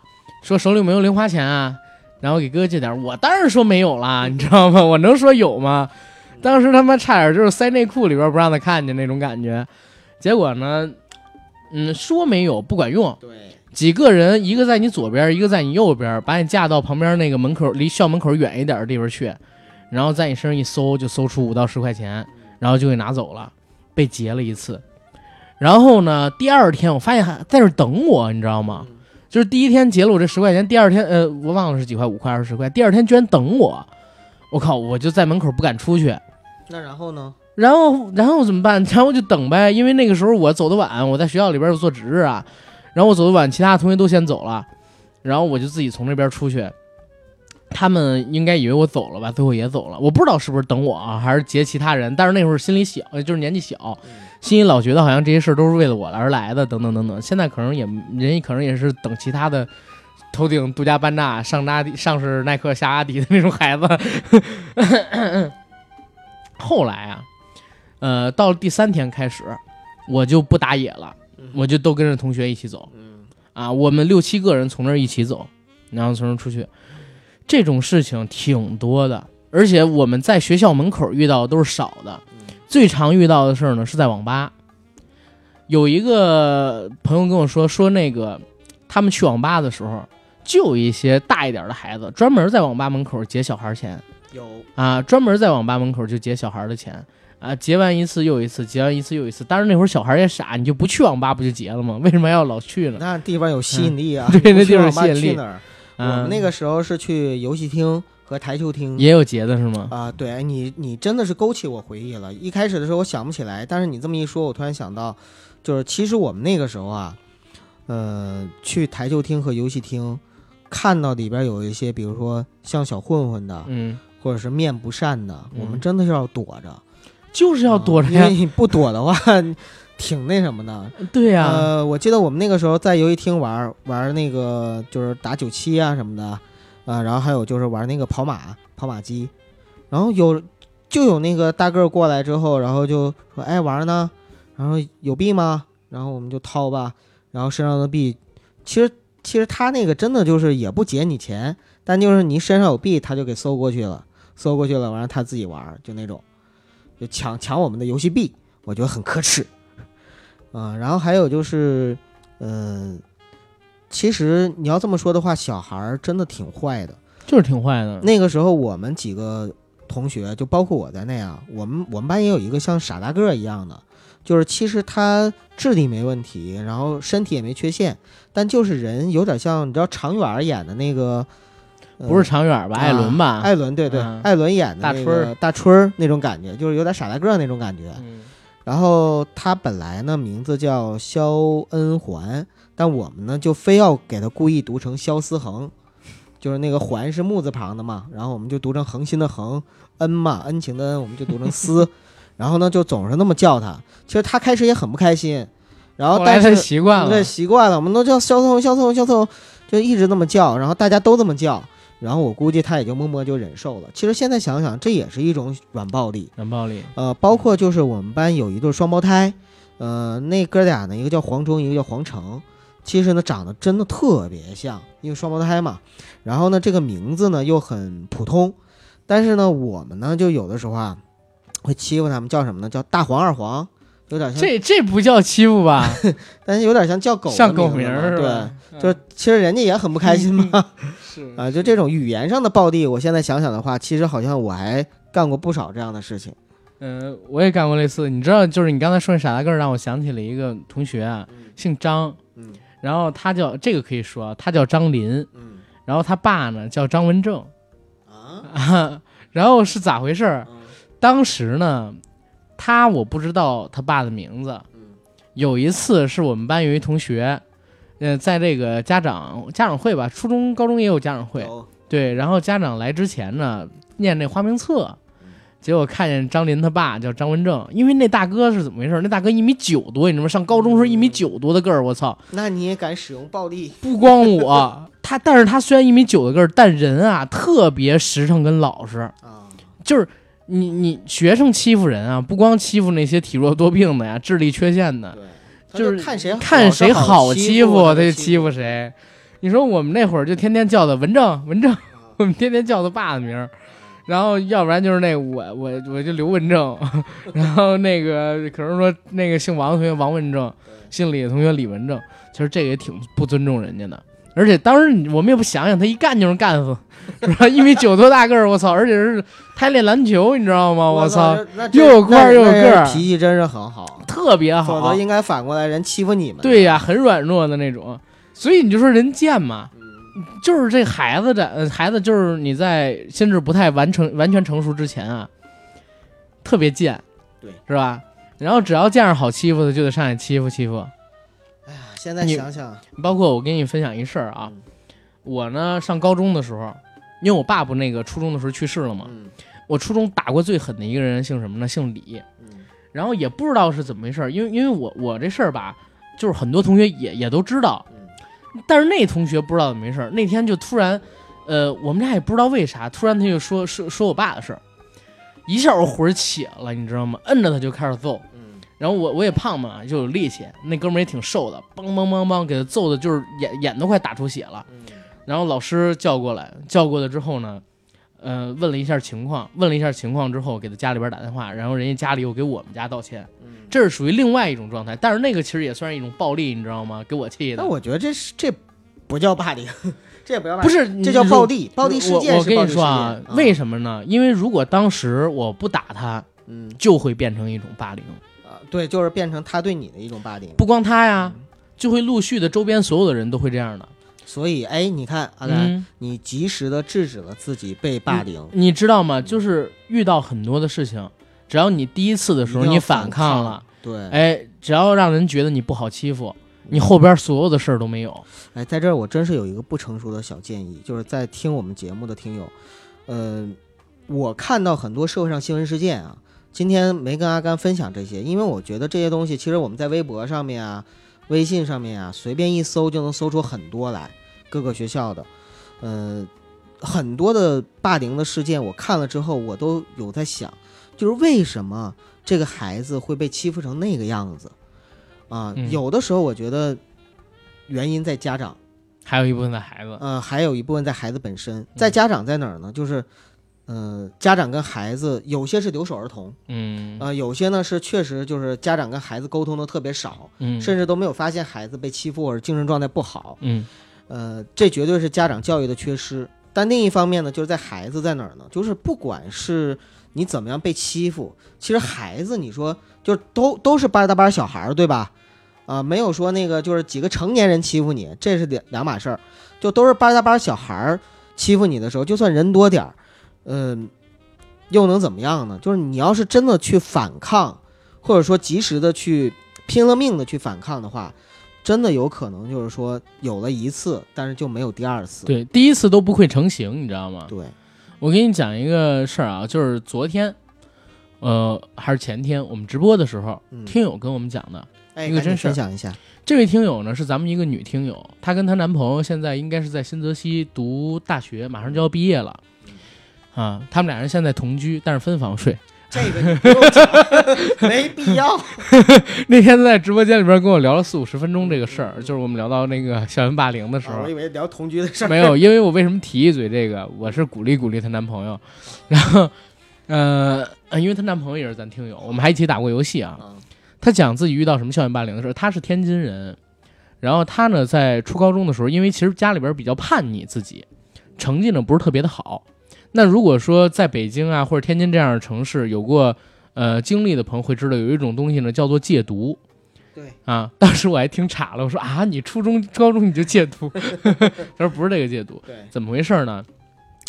说手里没有零花钱啊，然后给哥哥借点。我当然说没有啦，你知道吗？我能说有吗？当时他妈差点就是塞内裤里边不让他看见那种感觉。结果呢，嗯，说没有不管用，对，几个人，一个在你左边，一个在你右边，把你架到旁边那个门口，离校门口远一点的地方去，然后在你身上一搜，就搜出五到十块钱，然后就给拿走了，被劫了一次。然后呢，第二天我发现还在这等我，你知道吗？就是第一天劫了我这十块钱，第二天呃，我忘了是几块，五块还是十块，第二天居然等我，我靠，我就在门口不敢出去。那然后呢？然后，然后怎么办？然后就等呗，因为那个时候我走的晚，我在学校里边有做值日啊。然后我走的晚，其他同学都先走了，然后我就自己从那边出去。他们应该以为我走了吧，最后也走了。我不知道是不是等我啊，还是劫其他人。但是那会儿心里小，就是年纪小，心里老觉得好像这些事儿都是为了我而来的，等等等等。现在可能也人家可能也是等其他的头顶杜嘉班纳，上阿迪，上是耐克，下阿迪的那种孩子。后来啊。呃，到了第三天开始，我就不打野了，我就都跟着同学一起走。嗯，啊，我们六七个人从那儿一起走，然后从那儿出去，这种事情挺多的。而且我们在学校门口遇到的都是少的，最常遇到的事儿呢是在网吧。有一个朋友跟我说，说那个他们去网吧的时候，就有一些大一点的孩子专门在网吧门口劫小孩钱。有啊，专门在网吧门口就劫小孩的钱。啊，结完一次又一次，结完一次又一次。当然那会儿小孩也傻，你就不去网吧不就结了吗？为什么要老去呢？那地方有吸引力啊！对，那地方有吸引力。我们那个时候是去游戏厅和台球厅，也有结的是吗？啊，对你，你真的是勾起我回忆了。一开始的时候我想不起来，但是你这么一说，我突然想到，就是其实我们那个时候啊，呃，去台球厅和游戏厅，看到里边有一些，比如说像小混混的，嗯，或者是面不善的，我们真的是要躲着。就是要躲着呀，你不躲的话，挺那什么的。对呀，呃，我记得我们那个时候在游戏厅玩玩那个，就是打九七啊什么的，啊，然后还有就是玩那个跑马跑马机，然后有就有那个大个过来之后，然后就说：“哎，玩呢？然后有币吗？”然后我们就掏吧，然后身上的币，其实其实他那个真的就是也不劫你钱，但就是你身上有币，他就给搜过去了，搜过去了，完了他自己玩，就那种。就抢抢我们的游戏币，我觉得很可耻，嗯，然后还有就是，嗯，其实你要这么说的话，小孩儿真的挺坏的，就是挺坏的。那个时候我们几个同学，就包括我在内啊，我们我们班也有一个像傻大个一样的，就是其实他智力没问题，然后身体也没缺陷，但就是人有点像你知道常远演的那个。不是长远吧？艾伦吧？艾伦，对对，艾伦演的大春儿，大春儿那种感觉，就是有点傻大个那种感觉。然后他本来呢名字叫肖恩环，但我们呢就非要给他故意读成肖思恒，就是那个环是木字旁的嘛，然后我们就读成恒心的恒，恩嘛，恩情的恩，我们就读成思。然后呢就总是那么叫他。其实他开始也很不开心，然后但是习惯了，对，习惯了，我们都叫肖思恒，肖思恒，肖思恒，就一直那么叫，然后大家都这么叫。然后我估计他也就默默就忍受了。其实现在想想，这也是一种软暴力。软暴力。呃，包括就是我们班有一对双胞胎，呃，那哥俩呢，一个叫黄忠，一个叫黄成。其实呢，长得真的特别像，因为双胞胎嘛。然后呢，这个名字呢又很普通。但是呢，我们呢就有的时候啊，会欺负他们，叫什么呢？叫大黄、二黄，有点像。这这不叫欺负吧？但是有点像叫狗，像狗名儿，对，就其实人家也很不开心嘛。是啊，就这种语言上的暴力，我现在想想的话，其实好像我还干过不少这样的事情。嗯，我也干过类似。你知道，就是你刚才说那傻大个儿，让我想起了一个同学啊，姓张，嗯，然后他叫这个可以说，他叫张林，嗯，然后他爸呢叫张文正，啊，然后是咋回事？当时呢，他我不知道他爸的名字，有一次是我们班有一同学。嗯，在这个家长家长会吧，初中、高中也有家长会，对。然后家长来之前呢，念那花名册，结果看见张林他爸叫张文正，因为那大哥是怎么回事？那大哥一米九多，你知道吗？上高中时候一米九多的个儿，我操！那你也敢使用暴力？不光我，他，但是他虽然一米九的个儿，但人啊特别实诚跟老实啊。就是你你学生欺负人啊，不光欺负那些体弱多病的呀，智力缺陷的。就是看谁看谁好欺负，他就欺负谁。你说我们那会儿就天天叫他文正文正，我们天天叫他爸的名儿。然后要不然就是那我我我就刘文正，然后那个可能说那个姓王的同学王文正，姓李的同学李文正，其实这个也挺不尊重人家的。而且当时我们也不想想，他一干就是干死，是吧？一米九多大个儿，我操！而且是他练篮球，你知道吗？我操，又有块儿又有个儿脾气真是很好，特别好否则，应该反过来人欺负你们。对呀、很软弱的那种。所以你就说人贱嘛，嗯，就是这孩子的呃孩子，就是你在心智不太完成完全成熟之前啊，特别贱，对，是吧？然后只要见着好欺负的，就得上去欺负欺负。现在你想想，包括我跟你分享一事儿啊，嗯我呢上高中的时候，因为我爸不那个初中的时候去世了嘛，嗯我初中打过最狠的一个人姓什么呢？姓李。嗯然后也不知道是怎么回事儿，因为因为我我这事儿吧，就是很多同学也也都知道，嗯但是那同学不知道怎么回事儿。那天就突然，呃，我们俩也不知道为啥，突然他就说说说我爸的事儿，一下我魂儿起来了，你知道吗？摁着他就开始揍。嗯，然后我我也胖嘛，就有力气，那哥们儿也挺瘦的，梆梆梆梆给他揍的，就是眼眼都快打出血了。嗯然后老师叫过来，叫过来之后呢，呃，问了一下情况，问了一下情况之后，给他家里边打电话，然后人家家里又给我们家道歉，嗯这是属于另外一种状态。但是那个其实也算是一种暴力，你知道吗？给我气的那。我觉得这是这不叫霸凌，这也不叫不是，这叫暴力，暴力事件我我跟你说啊，为什么呢？因为如果当时我不打他，嗯就会变成一种霸凌。啊，对，就是变成他对你的一种霸凌。不光他呀，就会陆续的周边所有的人都会这样的。所以，哎，你看阿甘，嗯，你及时的制止了自己被霸凌，你知道吗？就是遇到很多的事情，只要你第一次的时候你反反抗了，，对，哎，只要让人觉得你不好欺负，你后边所有的事儿都没有。哎，在这儿我真是有一个不成熟的小建议，就是在听我们节目的听友，呃，我看到很多社会上新闻事件啊，今天没跟阿甘分享这些，因为我觉得这些东西其实我们在微博上面啊、微信上面啊，随便一搜就能搜出很多来，各个学校的，呃，很多的霸凌的事件，我看了之后，我都有在想，就是为什么这个孩子会被欺负成那个样子啊？嗯有的时候我觉得原因在家长。还有一部分在孩子，呃，还有一部分在孩子本身，在家长在哪儿呢？就是，呃，家长跟孩子有些是留守儿童，嗯呃，有些呢是确实就是家长跟孩子沟通的特别少，嗯，甚至都没有发现孩子被欺负或者精神状态不好，嗯呃，这绝对是家长教育的缺失。但另一方面呢，就是在孩子在哪儿呢？就是不管是你怎么样被欺负，其实孩子你说就都都是班儿大班小孩儿，对吧？啊、没有说那个就是几个成年人欺负你，这是两两码事儿。就都是班儿大班小孩儿欺负你的时候，就算人多点儿，嗯、又能怎么样呢？就是你要是真的去反抗，或者说及时的去拼了命的去反抗的话，真的有可能就是说有了一次，但是就没有第二次。对，第一次都不会成型，你知道吗？对，我给你讲一个事儿啊，就是昨天，呃，还是前天，我们直播的时候，嗯听友跟我们讲的。一个真事分享一下。这位听友呢是咱们一个女听友，她跟她男朋友现在应该是在新泽西读大学，马上就要毕业了。啊，他们俩人现在同居，但是分房睡。这个你不用讲，没必要。那天在直播间里边跟我聊了四五十分钟这个事儿，就是我们聊到那个校园霸凌的时候啊我，以为聊同居的事儿。没有，因为我为什么提一嘴这个，我是鼓励鼓励她男朋友，然后，呃，呃因为她男朋友也是咱听友，我们还一起打过游戏啊。啊，她讲自己遇到什么校园霸凌的事儿，她是天津人，然后她呢在初高中的时候，因为其实家里边比较叛逆，自己成绩呢不是特别的好。那如果说在北京啊或者天津这样的城市有过呃经历的朋友会知道，有一种东西呢叫做戒毒。对啊，当时我还听岔了，我说啊，你初中、高中你就戒毒？他说不是这个戒毒，对，怎么回事呢？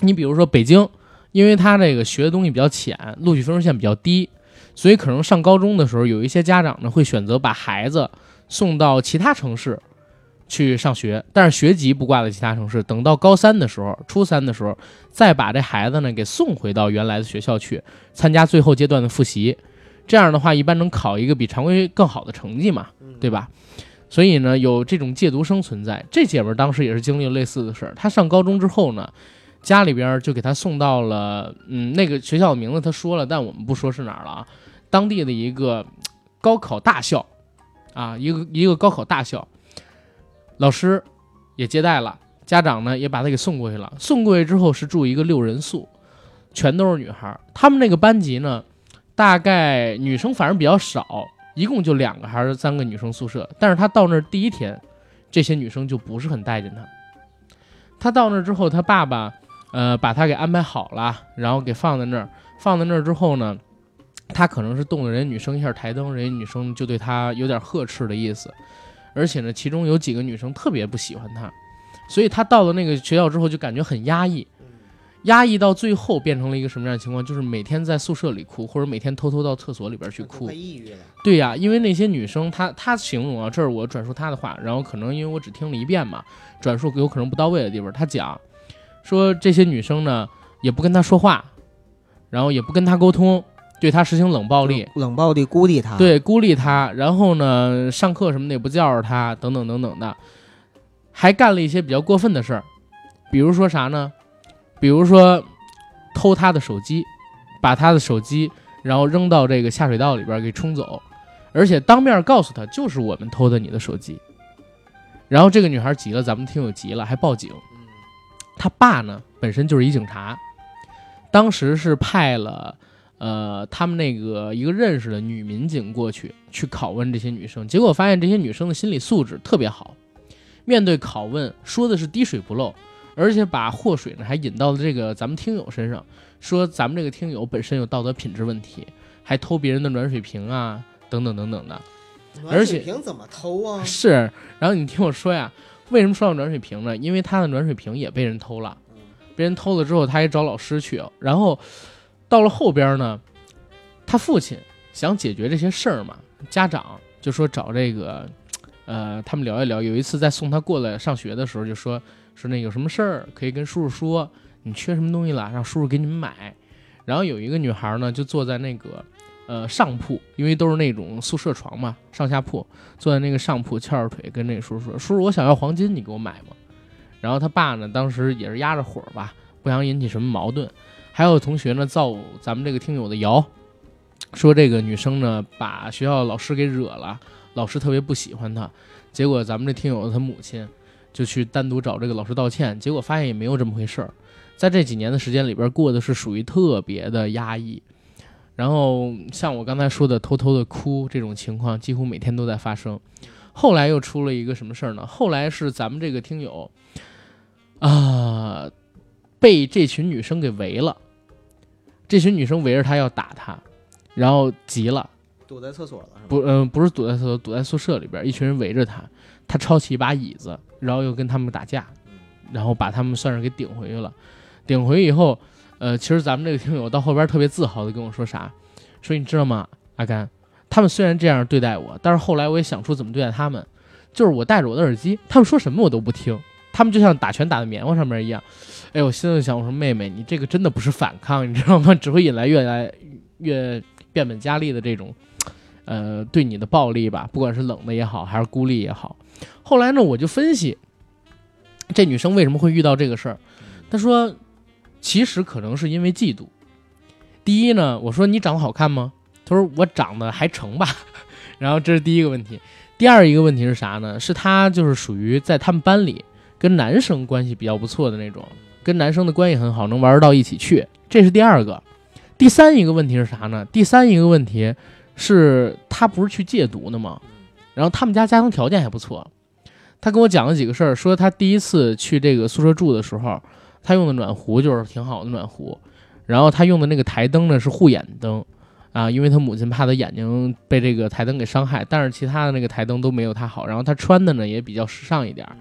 你比如说北京，因为他这个学的东西比较浅，录取分数线比较低，所以可能上高中的时候，有一些家长呢会选择把孩子送到其他城市去上学，但是学籍不挂在其他城市，等到高三的时候、初三的时候，再把这孩子呢给送回到原来的学校去参加最后阶段的复习。这样的话，一般能考一个比常规更好的成绩嘛，对吧？所以呢，有这种借读生存在。这姐们儿当时也是经历了类似的事儿。她上高中之后呢，家里边儿就给她送到了，嗯，那个学校的名字她说了，但我们不说是哪儿了啊，当地的一个高考大校，啊，一个一个高考大校，老师也接待了，家长呢也把她给送过去了。送过去之后是住一个六人宿，全都是女孩。他们那个班级呢，大概女生反正比较少，一共就两个还是三个女生宿舍。但是她到那儿第一天，这些女生就不是很待见她。她到那儿之后，她爸爸呃把她给安排好了，然后给放在那儿。放在那儿之后呢，她可能是动了人女生一下台灯，人家女生就对她有点呵斥的意思。而且呢，其中有几个女生特别不喜欢他，所以他到了那个学校之后就感觉很压抑。压抑到最后变成了一个什么样的情况？就是每天在宿舍里哭，或者每天偷偷到厕所里边去哭。抑郁了。对呀、因为那些女生，她她形容啊，这是我转述她的话，然后可能因为我只听了一遍嘛，转述有可能不到位的地方。她讲说这些女生呢，也不跟她说话，然后也不跟她沟通，对他实行冷暴力，冷暴力孤立他。，对，孤立他，然后呢，上课什么的也不叫着他，等等等等的，还干了一些比较过分的事儿，比如说啥呢？比如说偷他的手机，把他的手机然后扔到这个下水道里边给冲走，而且当面告诉他就是我们偷的你的手机。然后这个女孩急了，咱们听友急了，还报警。他爸呢本身就是一警察，当时是派了呃他们那个一个认识的女民警过去去拷问这些女生，结果发现这些女生的心理素质特别好，面对拷问说的是滴水不漏，而且把祸水呢还引到了这个咱们听友身上，说咱们这个听友本身有道德品质问题，还偷别人的暖水瓶啊等等等等的。而且瓶怎么偷啊？是，然后你听我说呀，为什么说到暖水瓶呢？因为他的暖水瓶也被人偷了，被人偷了之后，他也找老师去，然后到了后边呢，他父亲想解决这些事儿嘛，家长就说找这个，呃，他们聊一聊。有一次在送他过来上学的时候，就说说那有什么事儿可以跟叔叔说，你缺什么东西了，让叔叔给你们买。然后有一个女孩呢，就坐在那个呃上铺，因为都是那种宿舍床嘛，上下铺，坐在那个上铺，翘着腿跟那个叔叔说：“叔叔，我想要黄金，你给我买吗？”然后他爸呢，当时也是压着火吧，不想引起什么矛盾。还有同学呢造咱们这个听友的谣，说这个女生呢把学校老师给惹了，老师特别不喜欢她。结果咱们这听友他母亲就去单独找这个老师道歉，结果发现也没有这么回事儿。在这几年的时间里边，过的是属于特别的压抑。然后像我刚才说的偷偷的哭这种情况，几乎每天都在发生。后来又出了一个什么事儿呢？后来是咱们这个听友啊、被这群女生给围了，这群女生围着他要打他，然后急了，躲在厕所了？不，嗯、不是躲在厕所，躲在宿舍里边，一群人围着他，他抄起一把椅子，然后又跟他们打架，然后把他们算是给顶回去了。顶回去以后，呃，其实咱们这个听友到后边特别自豪的跟我说啥，说你知道吗，阿甘，他们虽然这样对待我，但是后来我也想出怎么对待他们，就是我戴着我的耳机，他们说什么我都不听，他们就像打拳打在棉花上面一样。哎，我心里想，我说妹妹，你这个真的不是反抗，你知道吗？只会引来越来越变本加厉的这种，呃，对你的暴力吧，不管是冷的也好，还是孤立也好。后来呢，我就分析这女生为什么会遇到这个事儿。她说，其实可能是因为嫉妒。第一呢，我说你长得好看吗？她说我长得还成吧。然后这是第一个问题。第二一个问题是啥呢？是她就是属于在他们班里跟男生关系比较不错的那种，跟男生的关系很好，能玩到一起去。这是第二个。第三一个问题是啥呢？第三一个问题是他不是去戒毒的吗？然后他们家家庭条件还不错。他跟我讲了几个事儿，说他第一次去这个宿舍住的时候，他用的暖壶就是挺好的暖壶，然后他用的那个台灯呢是护眼灯，啊，因为他母亲怕他眼睛被这个台灯给伤害，但是其他的那个台灯都没有他好。然后他穿的呢也比较时尚一点儿，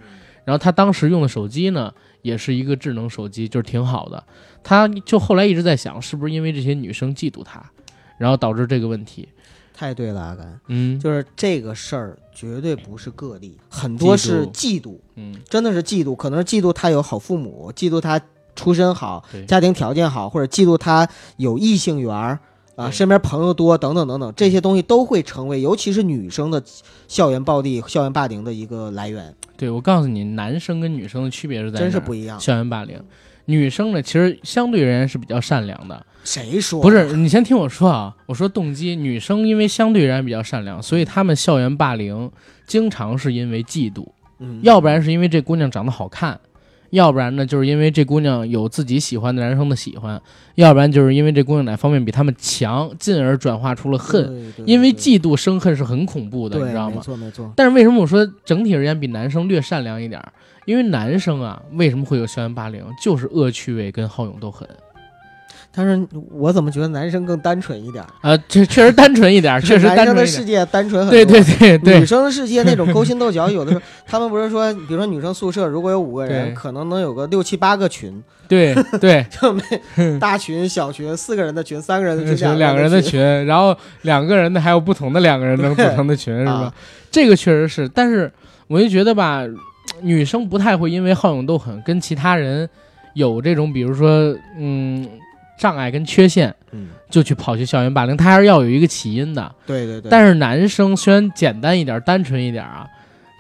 然后他当时用的手机呢也是一个智能手机，就是挺好的。他就后来一直在想，是不是因为这些女生嫉妒他，然后导致这个问题。太对了，阿甘，嗯，就是这个事儿绝对不是个例，很多是嫉妒，嗯，真的是嫉妒，可能是嫉妒他有好父母，嫉妒他出身好，家庭条件好，或者嫉妒他有异性缘儿啊，身边朋友多等等等等，这些东西都会成为，尤其是女生的校园暴力、校园霸凌的一个来源，对我告诉你，男生跟女生的区别是在真是不一样。校园霸凌，女生呢其实相对而言是比较善良的。谁说？不是，你先听我说啊，我说动机，女生因为相对而言比较善良，所以她们校园霸凌经常是因为嫉妒，嗯，要不然是因为这姑娘长得好看，要不然呢，就是因为这姑娘有自己喜欢的男生的喜欢，要不然就是因为这姑娘哪方面比他们强，进而转化出了恨。对，对因为嫉妒生恨是很恐怖的，你知道吗？没错没错，但是为什么我说整体而言比男生略善良一点儿？因为男生啊，为什么会有校园霸凌？就是恶趣味跟好勇斗狠。但是我怎么觉得男生更单纯一点儿？啊，这确实单纯一点，确实单男生。的世界单纯很多。对对对对女生的世界那种勾心斗角，有的时候他们不是说，比如说女生宿舍如果有五个人，可能能有个六七八个群，对对，就没大群、小群、四个人的群、三个人的群、群两个人个的的群，然后两个人的还有不同的两个人能组成的群，是吧啊？这个确实是，但是我就觉得吧，女生不太会因为好勇斗狠跟其他人有这种，比如说嗯障碍跟缺陷，嗯，就去跑去校园霸凌，他还是要有一个起因的。对对对。但是男生虽然简单一点、单纯一点啊，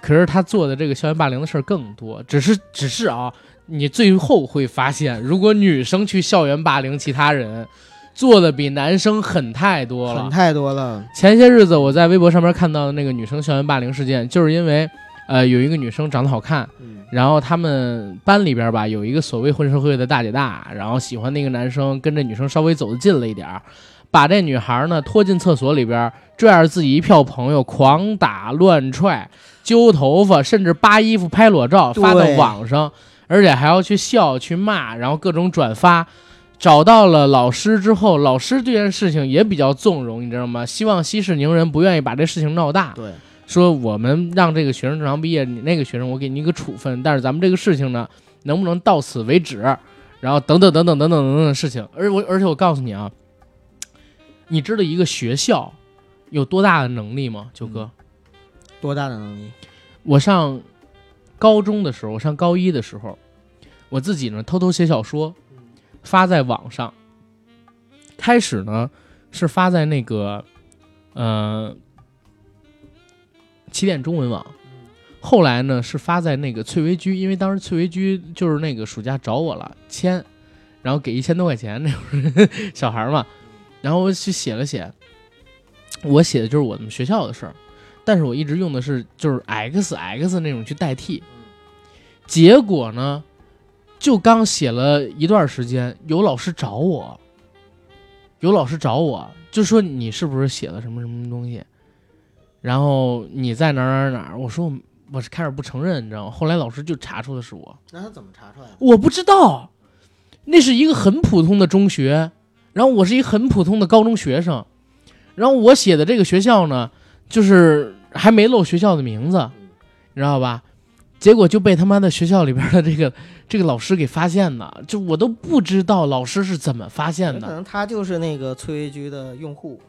可是他做的这个校园霸凌的事儿更多。只是只是啊，你最后会发现，如果女生去校园霸凌其他人，做的比男生狠太多了狠。太多了，前些日子我在微博上面看到的那个女生校园霸凌事件，就是因为呃有一个女生长得好看，嗯然后他们班里边吧有一个所谓混社会的大姐大，然后喜欢那个男生，跟这女生稍微走得近了一点儿，把这女孩呢拖进厕所里边，拽着自己一票朋友狂打乱踹、揪头发，甚至扒衣服拍裸照发到网上，而且还要去笑去骂，然后各种转发。找到了老师之后，老师对这件事情也比较纵容，你知道吗？希望息事宁人，不愿意把这事情闹大。对，说我们让这个学生正常毕业，你那个学生我给你一个处分，但是咱们这个事情呢，能不能到此为止？然后等等等等等等等等的事情。而我而且我告诉你啊，你知道一个学校有多大的能力吗？九哥，多大的能力？我上高中的时候，我上高一的时候，我自己呢偷偷写小说，发在网上。开始呢是发在那个呃起点中文网，后来呢是发在那个翠微居，因为当时翠微居就是那个暑假找我了签，然后给一千多块钱，那会儿小孩嘛，然后我去写了写，我写的就是我们学校的事儿。但是我一直用的是就是 X X 那种去代替，结果呢，就刚写了一段时间，有老师找我，有老师找我，就说你是不是写了什么什么东西，然后你在哪儿哪儿哪儿，我说我我是开始不承认，你知道吗？后来老师就查出的是我，那他怎么查出来的？我不知道，那是一个很普通的中学，然后我是一个很普通的高中学生，然后我写的这个学校呢，就是还没露学校的名字，你知道吧？结果就被他妈的学校里边的这个这个老师给发现了，就我都不知道老师是怎么发现的。可能他就是那个翠微居的用户。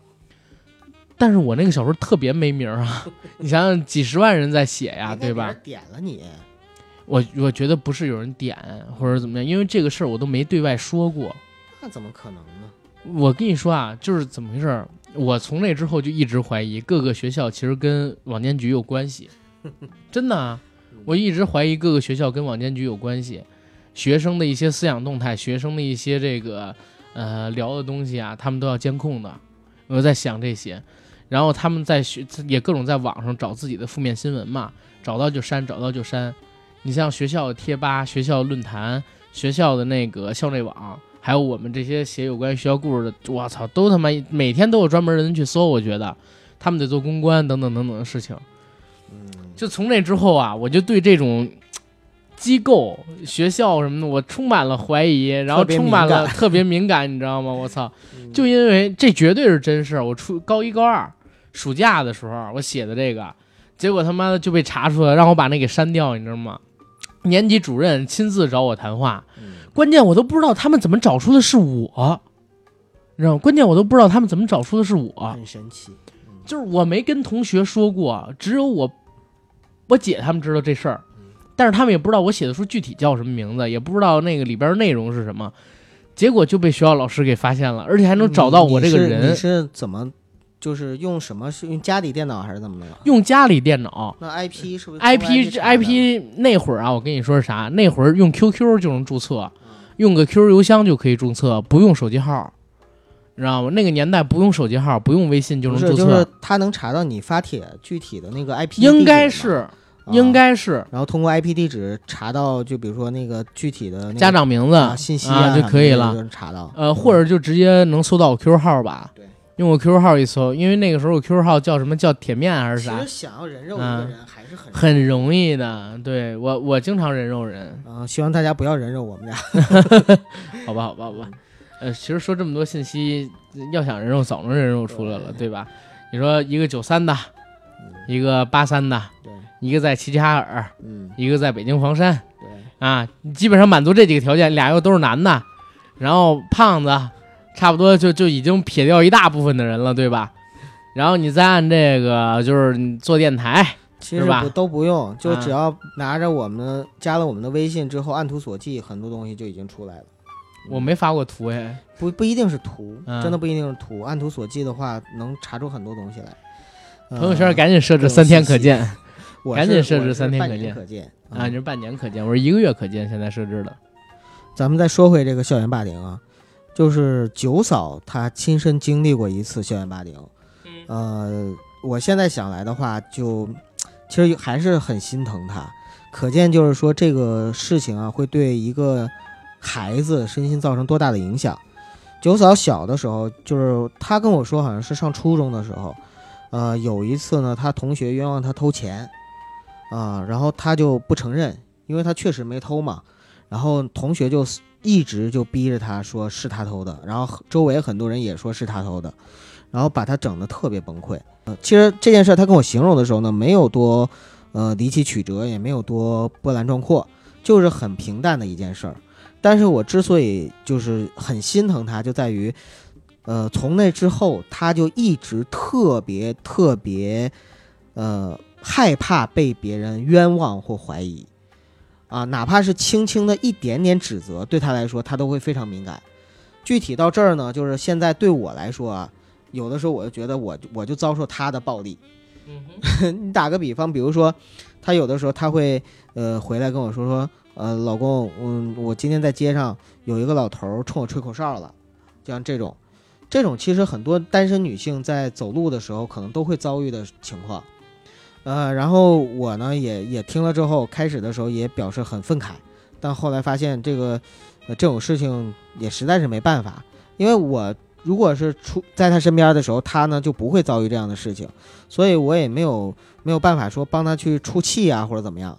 但是我那个小说特别没名儿啊，你想想几十万人在写呀，对吧？？点了你，我我觉得不是有人点或者怎么样，因为这个事儿我都没对外说过。那怎么可能呢？我跟你说啊，就是怎么回事儿？我从那之后就一直怀疑各个学校其实跟网监局有关系，真的啊，我一直怀疑各个学校跟网监局有关系，学生的一些思想动态，学生的一些这个呃聊的东西啊，他们都要监控的。我在想这些，然后他们在学也各种在网上找自己的负面新闻嘛，找到就删，找到就删。你像学校的贴吧、学校论坛、学校的那个校内网，还有我们这些写有关于学校故事的，我操，都他妈每天都有专门人去搜。我觉得他们得做公关等等等等的事情。嗯，就从那之后啊，我就对这种机构、学校什么的，我充满了怀疑，然后充满了特别敏感，你知道吗？我操！嗯就因为这绝对是真事儿。我初高一高二暑假的时候，我写的这个，结果他妈的就被查出来，让我把那给删掉，你知道吗？年级主任亲自找我谈话，嗯关键我都不知道他们怎么找出的是我，你知道吗？关键我都不知道他们怎么找出的是我，很神奇。就是我没跟同学说过，只有我我姐他们知道这事儿，但是他们也不知道我写的书具体叫什么名字，也不知道那个里边内容是什么，结果就被学校老师给发现了，而且还能找到我这个你是人你，是怎么？就是用什么？是用家里电脑还是怎么的？用家里电脑。那 IP 是不是 IP IP 那会儿啊，我跟你说是啥？那会儿用 QQ 就能注册，嗯用个 QQ 邮箱就可以注册，不用手机号，你知道吗？那个年代不用手机号，不用微信就，能注册，就是他能查到你发帖具体的那个 IP，应该是啊应该是然后通过 IP 地址查到，就比如说那个具体的那个家长名字啊信息啊就可以了就能查到。呃，或者就直接能搜到我 QQ 号吧。对，用我 QQ 号一搜，因为那个时候我 QQ 号叫什么叫铁面还是啥其实，想要人肉一个嗯人还是很很容易的。对我，我经常人肉人，啊，希望大家不要人肉我们俩。好吧，好吧，好吧。呃，其实说这么多信息，要想人肉早能人肉出来了，对吧？你说一个九三的，一个八三的，对，一个在齐齐哈尔，嗯，一个在北京房山对，啊，基本上满足这几个条件，俩又都是男的，然后胖子，差不多就就已经撇掉一大部分的人了，对吧？然后你再按这个，就是你做电台，其实不都不用，就啊只要拿着我们加了我们的微信之后，按图索骥，很多东西就已经出来了。我没发过图哎，不不一定是图，嗯真的不一定是图。按图索骥的话，能查出很多东西来。呃朋友圈赶紧设置三天可见我赶紧设置三天可见年可见啊，你是半年可见，我是一个月可见，现在设置的。咱们再说回这个校园霸凌啊，就是九嫂她亲身经历过一次校园霸凌。呃，我现在想来的话，就其实还是很心疼她。可见就是说这个事情啊，会对一个孩子身心造成多大的影响。九嫂小的时候，就是她跟我说，好像是上初中的时候，呃，有一次呢，她同学冤枉她偷钱，啊、然后她就不承认，因为她确实没偷嘛。然后同学就一直就逼着他说是他偷的，然后周围很多人也说是他偷的，然后把他整得特别崩溃。呃，其实这件事他跟我形容的时候呢，没有多呃离奇曲折，也没有多波澜壮阔，就是很平淡的一件事儿。但是我之所以就是很心疼他，就在于，呃，从那之后，他就一直特别特别，呃，害怕被别人冤枉或怀疑，啊，哪怕是轻轻的一点点指责，对他来说，他都会非常敏感。具体到这儿呢，就是现在对我来说啊，有的时候我就觉得我我就遭受他的暴力。你打个比方，比如说，他有的时候他会呃回来跟我说说，呃，老公，嗯，我今天在街上有一个老头儿冲我吹口哨了，像这种，这种其实很多单身女性在走路的时候可能都会遭遇的情况。呃，然后我呢也也听了之后，开始的时候也表示很愤慨，但后来发现这个呃这种事情也实在是没办法，因为我如果是出在他身边的时候，他呢就不会遭遇这样的事情，所以我也没有没有办法说帮他去出气啊或者怎么样。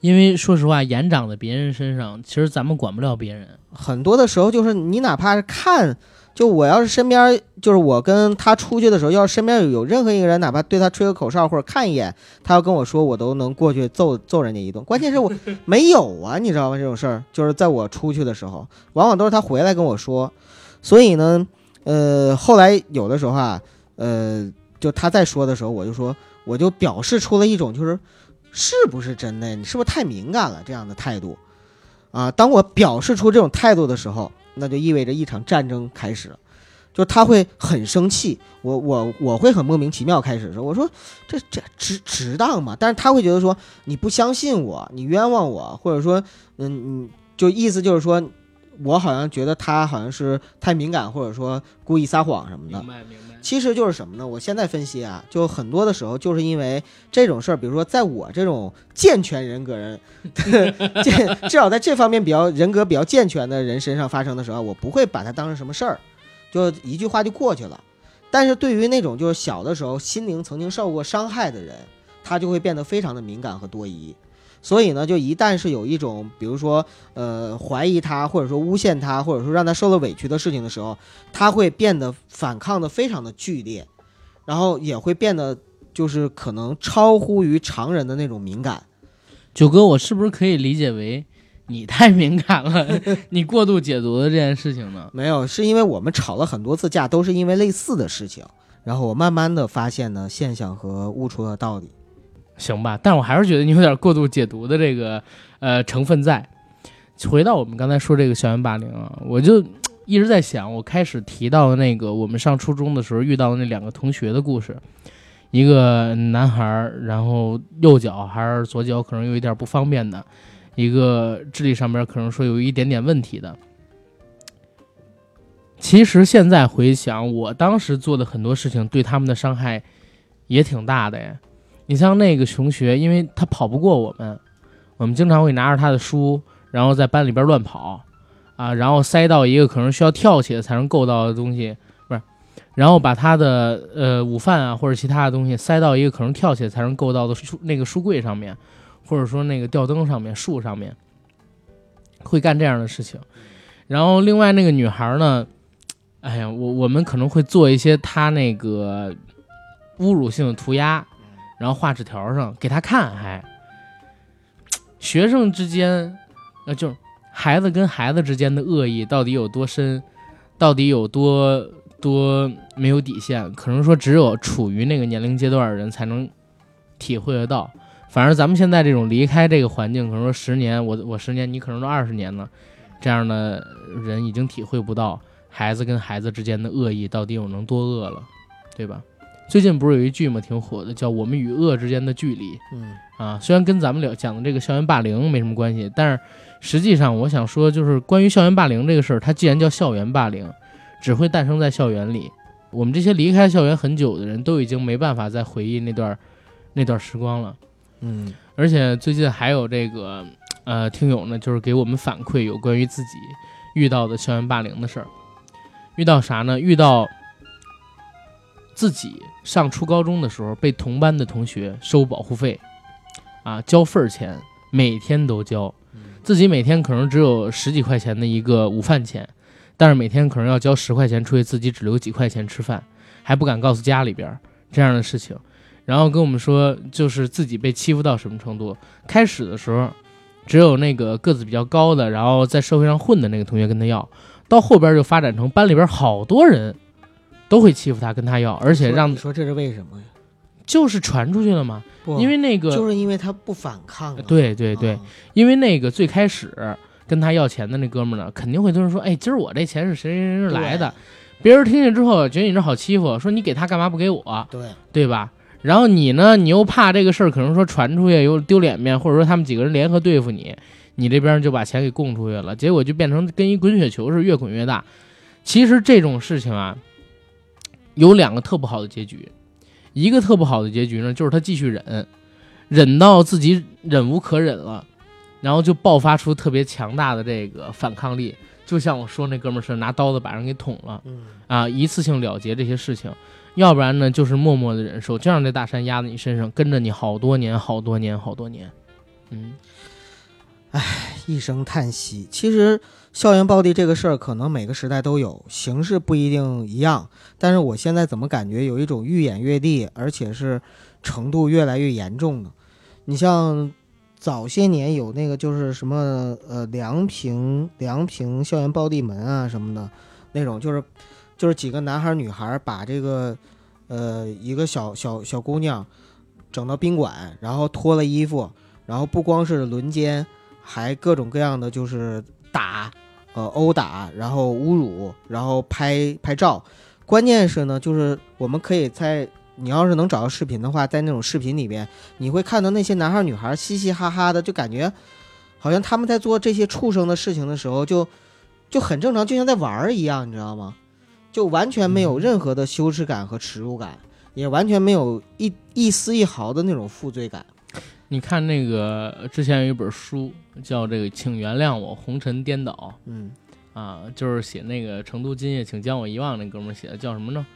因为说实话，眼长在别人身上，其实咱们管不了别人。很多的时候就是你哪怕是看，就我要是身边就是我跟他出去的时候，要是身边有任何一个人，哪怕对他吹个口哨或者看一眼，他要跟我说，我都能过去揍揍人家一顿。关键是我没有啊，你知道吗？这种事儿就是在我出去的时候，往往都是他回来跟我说。所以呢，呃，后来有的时候啊，呃，就他在说的时候，我就说，我就表示出了一种就是是不是真的？你是不是太敏感了？这样的态度。啊，当我表示出这种态度的时候，那就意味着一场战争开始，就他会很生气，我我我会很莫名其妙开始说，我说这这值值当吗？但是他会觉得说你不相信我，你冤枉我，或者说嗯嗯，就意思就是说我好像觉得他好像是太敏感，或者说故意撒谎什么的。白明白。其实就是什么呢？我现在分析啊，就很多的时候就是因为这种事儿，比如说在我这种健全人格人，这至少在这方面比较人格比较健全的人身上发生的时候，我不会把它当成什么事儿，就一句话就过去了。但是对于那种就是小的时候心灵曾经受过伤害的人，他就会变得非常的敏感和多疑。所以呢，就一旦是有一种，比如说，呃，怀疑他，或者说诬陷他，或者说让他受了委屈的事情的时候，他会变得反抗的非常的剧烈，然后也会变得就是可能超乎于常人的那种敏感。九哥，我是不是可以理解为 你太敏感了，你过度解读了这件事情呢？没有，是因为我们吵了很多次架，都是因为类似的事情，然后我慢慢的发现呢现象和悟出了道理。行吧，但我还是觉得你有点过度解读的这个呃成分在。回到我们刚才说这个校园霸凌啊，我就一直在想，我开始提到的那个我们上初中的时候遇到的那两个同学的故事，一个男孩，然后右脚还是左脚可能有一点不方便的，一个智力上面可能说有一点点问题的。其实现在回想，我当时做的很多事情对他们的伤害也挺大的呀。你像那个同学，因为他跑不过我们，我们经常会拿着他的书，然后在班里边乱跑，啊，然后塞到一个可能需要跳起来才能够到的东西，不是，然后把他的呃午饭啊或者其他的东西塞到一个可能跳起来才能够到的书那个书柜上面，或者说那个吊灯上面、树上面，会干这样的事情。然后另外那个女孩呢，哎呀，我我们可能会做一些她那个侮辱性的涂鸦，然后画纸条上给他看，还学生之间，呃，就是孩子跟孩子之间的恶意到底有多深，到底有多多没有底线，可能说只有处于那个年龄阶段的人才能体会得到。反正咱们现在这种离开这个环境，可能说十年，我我十年，你可能都二十年了，这样的人已经体会不到孩子跟孩子之间的恶意到底有能多恶了，对吧？最近不是有一剧嘛，挺火的，叫《我们与恶之间的距离》。嗯啊，虽然跟咱们聊讲的这个校园霸凌没什么关系，但是实际上我想说，就是关于校园霸凌这个事儿，它既然叫校园霸凌，只会诞生在校园里。我们这些离开校园很久的人都已经没办法再回忆那段那段时光了。嗯而且最近还有这个呃听友呢，就是给我们反馈有关于自己遇到的校园霸凌的事儿。遇到啥呢？遇到自己上初高中的时候被同班的同学收保护费，啊，交份儿钱，每天都交。自己每天可能只有十几块钱的一个午饭钱，但是每天可能要交十块钱出去，自己只留几块钱吃饭，还不敢告诉家里边儿这样的事情。然后跟我们说，就是自己被欺负到什么程度。开始的时候，只有那个个子比较高的，然后在社会上混的那个同学跟他要，到后边就发展成班里边好多人都会欺负他，跟他要，而且让你说这是为什么呀？就是传出去了嘛。因为那个，就是因为他不反抗啊。对对对，啊因为那个最开始跟他要钱的那哥们儿呢，肯定会就是说，哎，今儿我这钱是谁谁谁谁来的，别人听见之后觉得你这好欺负，说你给他干嘛不给我，对，对吧？然后你呢，你又怕这个事儿可能说传出去又丢脸面，或者说他们几个人联合对付你，你这边就把钱给供出去了，结果就变成跟一滚雪球似的，越滚越大。其实这种事情啊，有两个特不好的结局，一个特不好的结局呢，就是他继续忍，忍到自己忍无可忍了，然后就爆发出特别强大的这个反抗力，就像我说那哥们儿似的，拿刀子把人给捅了。嗯啊，一次性了结这些事情，要不然呢就是默默的忍受，就让这大山压在你身上，跟着你好多年、好多年、好多年。嗯，唉一声叹息。其实校园暴力这个事儿，可能每个时代都有，形式不一定一样。但是我现在怎么感觉有一种愈演愈烈，而且是程度越来越严重呢？你像早些年有那个就是什么呃梁平梁平校园暴力门啊什么的那种，就是就是几个男孩儿女孩儿把这个呃一个小小小姑娘整到宾馆，然后脱了衣服，然后不光是轮奸。还各种各样的就是打，呃殴打，然后侮辱，然后拍拍照。关键是呢，就是我们可以在你要是能找到视频的话，在那种视频里边，你会看到那些男孩女孩嘻嘻哈哈的，就感觉好像他们在做这些畜生的事情的时候就就很正常，就像在玩儿一样，你知道吗？就完全没有任何的羞耻感和耻辱感，也完全没有一一丝一毫的那种负罪感。你看那个之前有一本书叫这个《请原谅我红尘颠倒嗯，》啊，就是写那个成都今夜请将我遗忘那哥们儿写的，叫什么呢？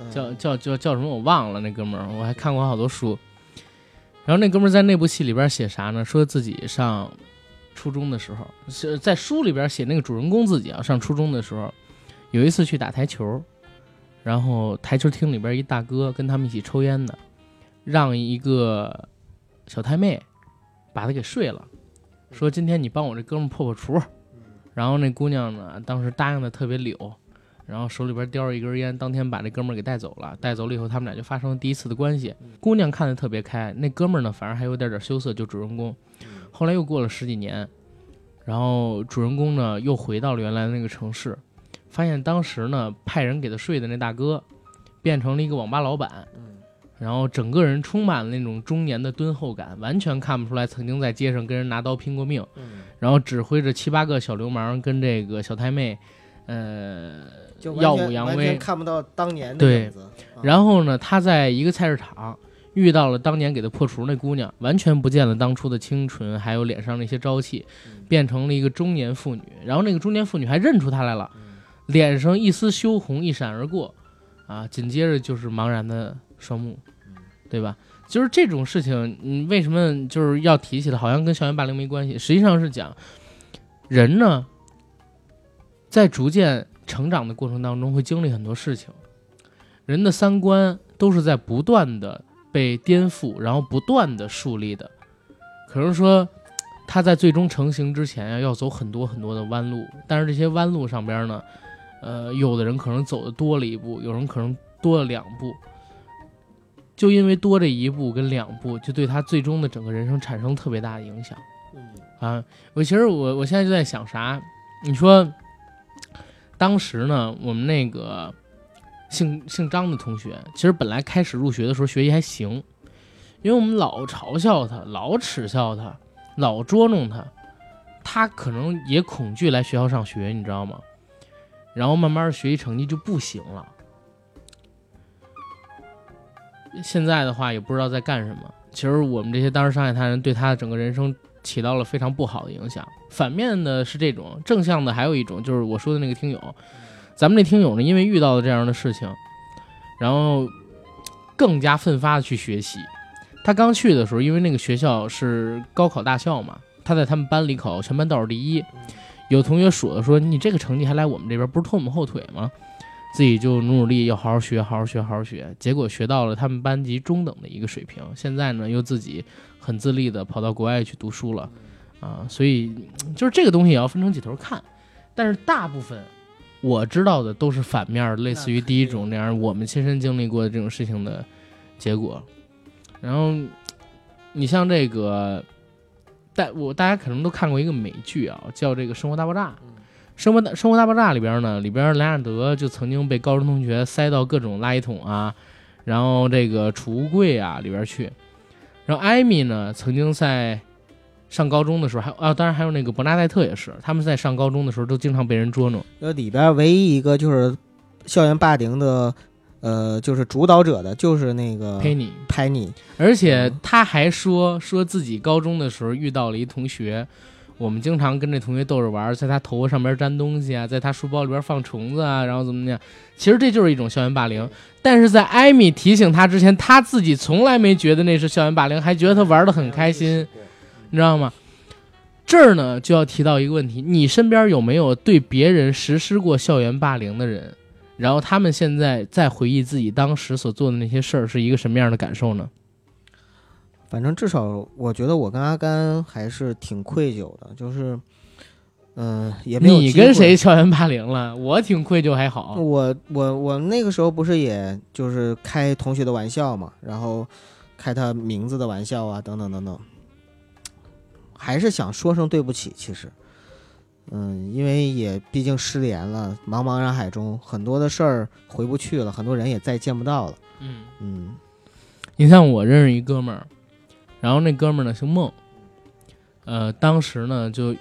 嗯叫叫叫叫什么我忘了，那哥们儿我还看过好多书。然后那哥们儿在那部戏里边写啥呢？说自己上初中的时候，是在书里边写那个主人公自己啊，上初中的时候，有一次去打台球，然后台球厅里边一大哥跟他们一起抽烟的，让一个小太妹把他给睡了，说今天你帮我这哥们儿破破除。然后那姑娘呢，当时答应的特别溜，然后手里边叼着一根烟，当天把这哥们儿给带走了。带走了以后，他们俩就发生了第一次的关系。姑娘看得特别开，那哥们儿呢，反而还有点点羞涩，就主人公。后来又过了十几年，然后主人公呢又回到了原来的那个城市，发现当时呢派人给他睡的那大哥，变成了一个网吧老板。然后整个人充满了那种中年的敦厚感，完全看不出来曾经在街上跟人拿刀拼过命。嗯，然后指挥着七八个小流氓跟这个小太妹，呃，就耀武扬威。看不到当年的对影子。啊然后呢，他在一个菜市场遇到了当年给他破除那姑娘，完全不见了当初的清纯，还有脸上那些朝气，变成了一个中年妇女。然后那个中年妇女还认出他来了，脸上一丝羞红一闪而过，啊，紧接着就是茫然的双目，对吧？就是这种事情，你为什么就是要提起来？好像跟校园霸凌没关系，实际上是讲人呢，在逐渐成长的过程当中会经历很多事情，人的三观都是在不断的被颠覆，然后不断的树立的。可能说他在最终成型之前呀，要走很多很多的弯路，但是这些弯路上边呢，呃，有的人可能走的多了一步，有人可能多了两步。就因为多这一步跟两步，就对他最终的整个人生产生特别大的影响。啊，我其实我我现在就在想啥？你说，当时呢，我们那个姓姓张的同学，其实本来开始入学的时候学习还行，因为我们老嘲笑他，老耻笑他，老捉弄他，他可能也恐惧来学校上学，你知道吗？然后慢慢学习成绩就不行了。现在的话也不知道在干什么。其实我们这些当时伤害他人，对他的整个人生起到了非常不好的影响。反面的是这种，正向的还有一种，就是我说的那个听友，咱们那听友呢，因为遇到了这样的事情，然后更加奋发的去学习。他刚去的时候，因为那个学校是高考大校嘛，他在他们班里考全班倒数第一，有同学数的说你这个成绩还来我们这边，不是拖我们后腿吗？自己就努努力，要好好学，好好学，好好学。结果学到了他们班级中等的一个水平。现在呢，又自己很自立的跑到国外去读书了，啊，所以就是这个东西也要分成几头看。但是大部分我知道的都是反面，类似于第一种那样我们亲身经历过的这种事情的结果。然后你像这个，大我大家可能都看过一个美剧啊，叫这个《生活大爆炸》。生活大生活大爆炸里边呢，里边莱昂德就曾经被高中同学塞到各种垃圾桶啊，然后这个储物柜啊里边去。然后艾米呢，曾经在上高中的时候，还啊，当然还有那个伯纳戴特也是，他们在上高中的时候都经常被人捉弄。呃里边唯一一个就是校园霸凌的，呃，就是主导者的，就是那个佩妮，拍你，而且他还说说自己高中的时候遇到了一同学。我们经常跟这同学逗着玩，在他头发上边粘东西啊，在他书包里边放虫子啊，然后怎么样？其实这就是一种校园霸凌。但是在艾米提醒他之前，他自己从来没觉得那是校园霸凌，还觉得他玩的很开心，你知道吗？这儿呢就要提到一个问题：你身边有没有对别人实施过校园霸凌的人？然后他们现在在回忆自己当时所做的那些事儿，是一个什么样的感受呢？反正至少我觉得我跟阿甘还是挺愧疚的，就是，嗯、也没有你跟谁校园霸凌了？我挺愧疚，还好。我我我那个时候不是也就是开同学的玩笑嘛，然后开他名字的玩笑啊，等等等等，还是想说声对不起。其实，嗯，因为也毕竟失联了，茫茫人海中很多的事儿回不去了，很多人也再见不到了。嗯。嗯你像我认识一哥们儿，然后那哥们儿呢姓孟，呃，当时呢就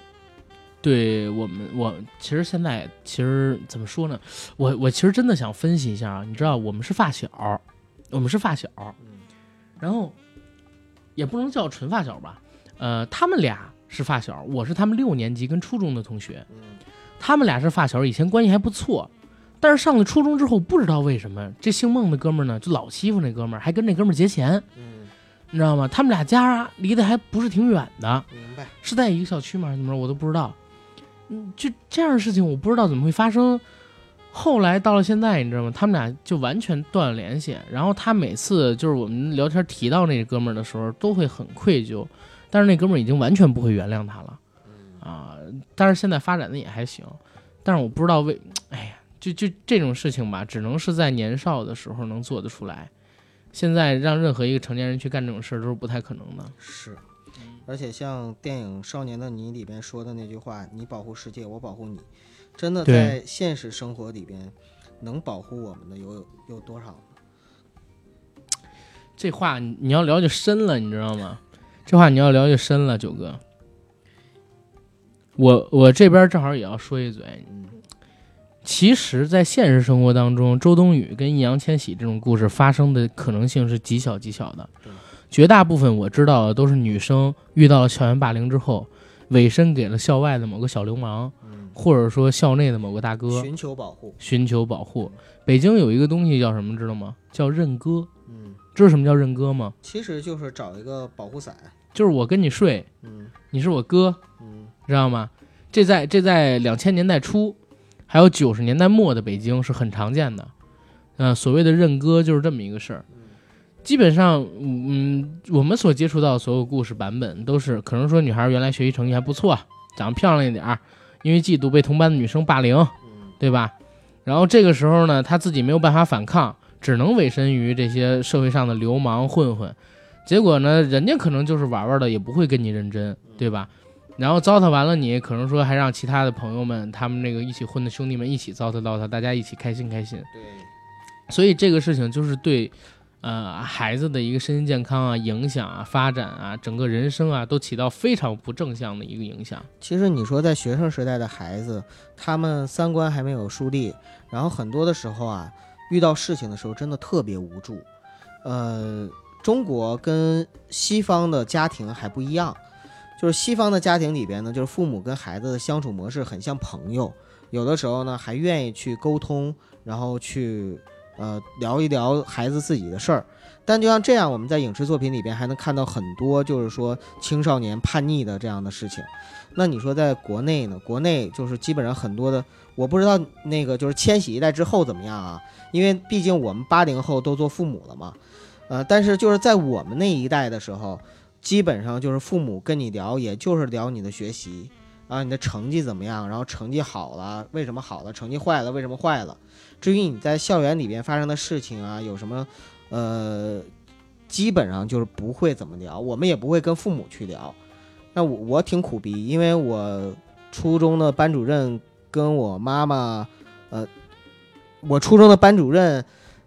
对我们，我其实现在其实怎么说呢，我我其实真的想分析一下啊，你知道我们是发小，我们是发小，然后也不能叫纯发小吧，呃，他们俩是发小，我是他们六年级跟初中的同学，他们俩是发小，以前关系还不错。但是上了初中之后，不知道为什么这姓孟的哥们儿呢，就老欺负那哥们儿，还跟那哥们儿结钱，嗯，你知道吗？他们俩家离得还不是挺远的，明白。是在一个小区吗？还是怎么着？我都不知道。嗯，就这样的事情，我不知道怎么会发生。后来到了现在，你知道吗？他们俩就完全断了联系。然后他每次就是我们聊天提到那哥们儿的时候，都会很愧疚。但是那哥们儿已经完全不会原谅他了，啊！但是现在发展的也还行。但是我不知道为，哎呀。就就这种事情吧，只能是在年少的时候能做得出来。现在让任何一个成年人去干这种事儿都是不太可能的。是，而且像电影《少年的你》里边说的那句话：“你保护世界，我保护你。”真的在现实生活里边，能保护我们的有有多少？这话你你要了解深了，你知道吗？这话你要了解深了，九哥。我我这边正好也要说一嘴，嗯其实，在现实生活当中，周冬雨跟易烊千玺这种故事发生的可能性是极小极小的对。绝大部分我知道的都是女生遇到了校园霸凌之后，委身给了校外的某个小流氓，嗯，或者说校内的某个大哥，寻求保护，寻求保护。北京有一个东西叫什么，知道吗？叫认哥。嗯，知道什么叫认哥吗？其实就是找一个保护伞，就是我跟你睡，嗯你是我哥，嗯知道吗？这在这在两千年代初，还有九十年代末的北京是很常见的。呃，所谓的认哥就是这么一个事儿。基本上，嗯，我们所接触到的所有故事版本都是，可能说女孩原来学习成绩还不错，长得漂亮一点儿，因为嫉妒被同班的女生霸凌，嗯对吧？然后这个时候呢，她自己没有办法反抗，只能委身于这些社会上的流氓混混。结果呢，人家可能就是玩玩的，也不会跟你认真，对吧？然后糟蹋完了你，可能说还让其他的朋友们，他们那个一起混的兄弟们一起糟蹋糟蹋，大家一起开心开心。对，所以这个事情就是对，呃，孩子的一个身心健康啊、影响啊、发展啊、整个人生啊，都起到非常不正向的一个影响。其实你说在学生时代的孩子，他们三观还没有树立，然后很多的时候啊，遇到事情的时候真的特别无助。呃，中国跟西方的家庭还不一样，就是西方的家庭里边呢，就是父母跟孩子的相处模式很像朋友，有的时候呢还愿意去沟通，然后去呃聊一聊孩子自己的事儿。但就像这样，我们在影视作品里边还能看到很多，就是说青少年叛逆的这样的事情。那你说在国内呢？国内就是基本上很多的，我不知道那个就是千禧一代之后怎么样啊？因为毕竟我们八零后都做父母了嘛，呃，但是就是在我们那一代的时候，基本上就是父母跟你聊，也就是聊你的学习啊，你的成绩怎么样，然后成绩好了为什么好了，成绩坏了为什么坏了。至于你在校园里边发生的事情啊，有什么呃，基本上就是不会怎么聊，我们也不会跟父母去聊。那我我挺苦逼，因为我初中的班主任跟我妈妈，呃，我初中的班主任，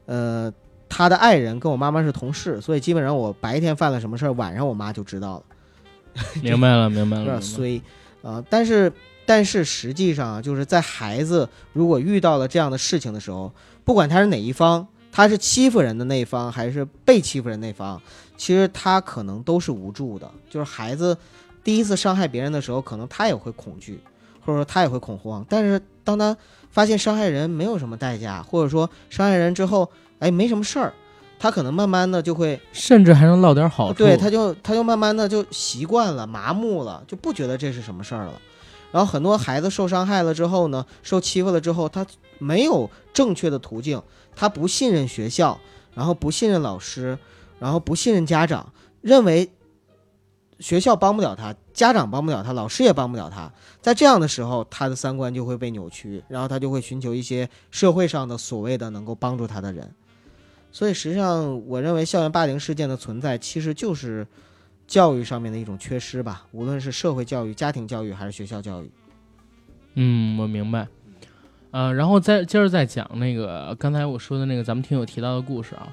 呃，他的爱人跟我妈妈是同事，所以基本上我白天犯了什么事儿，晚上我妈就知道了。明白了，明白了。有点衰啊、但是但是实际上啊，就是在孩子如果遇到了这样的事情的时候，不管他是哪一方，他是欺负人的那一方还是被欺负人那方，其实他可能都是无助的。就是孩子第一次伤害别人的时候，可能他也会恐惧，或者说他也会恐慌。但是当他发现伤害人没有什么代价，或者说伤害人之后，哎，没什么事儿，他可能慢慢的就会甚至还能落点好处。对，他就他就慢慢的就习惯了，麻木了，就不觉得这是什么事儿了。然后很多孩子受伤害了之后呢，受欺负了之后，他没有正确的途径，他不信任学校，然后不信任老师，然后不信任家长，认为学校帮不了他，家长帮不了他，老师也帮不了他。在这样的时候，他的三观就会被扭曲，然后他就会寻求一些社会上的所谓的能够帮助他的人。所以实际上，我认为校园霸凌事件的存在，其实就是教育上面的一种缺失吧，无论是社会教育、家庭教育还是学校教育。嗯，我明白。呃，然后再接着再讲那个刚才我说的那个咱们听友提到的故事啊，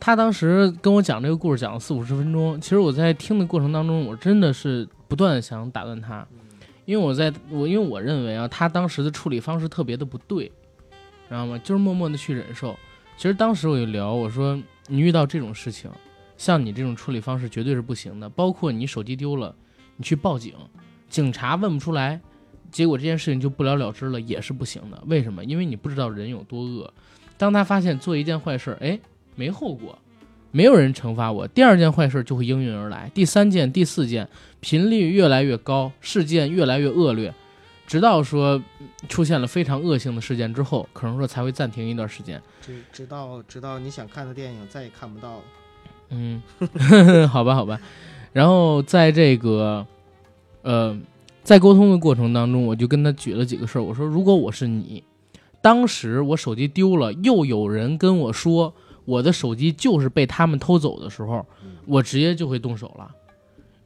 他当时跟我讲这个故事讲了四五十分钟，其实我在听的过程当中，我真的是不断的想打断他，因为我在我因为我认为啊，他当时的处理方式特别的不对，知道吗？就是默默的去忍受。其实当时我就聊，我说你遇到这种事情，像你这种处理方式绝对是不行的，包括你手机丢了，你去报警，警察问不出来，结果这件事情就不了了之了，也是不行的。为什么？因为你不知道人有多恶。当他发现做一件坏事，哎，没后果，没有人惩罚我，第二件坏事就会应运而来，第三件、第四件，频率越来越高，事件越来越恶劣，直到说嗯出现了非常恶性的事件之后，可能说才会暂停一段时间。直直到直到你想看的电影再也看不到了。嗯，好吧，好吧。然后在这个，呃，在沟通的过程当中，我就跟他举了几个事儿。我说，如果我是你，当时我手机丢了，又有人跟我说我的手机就是被他们偷走的时候，我直接就会动手了。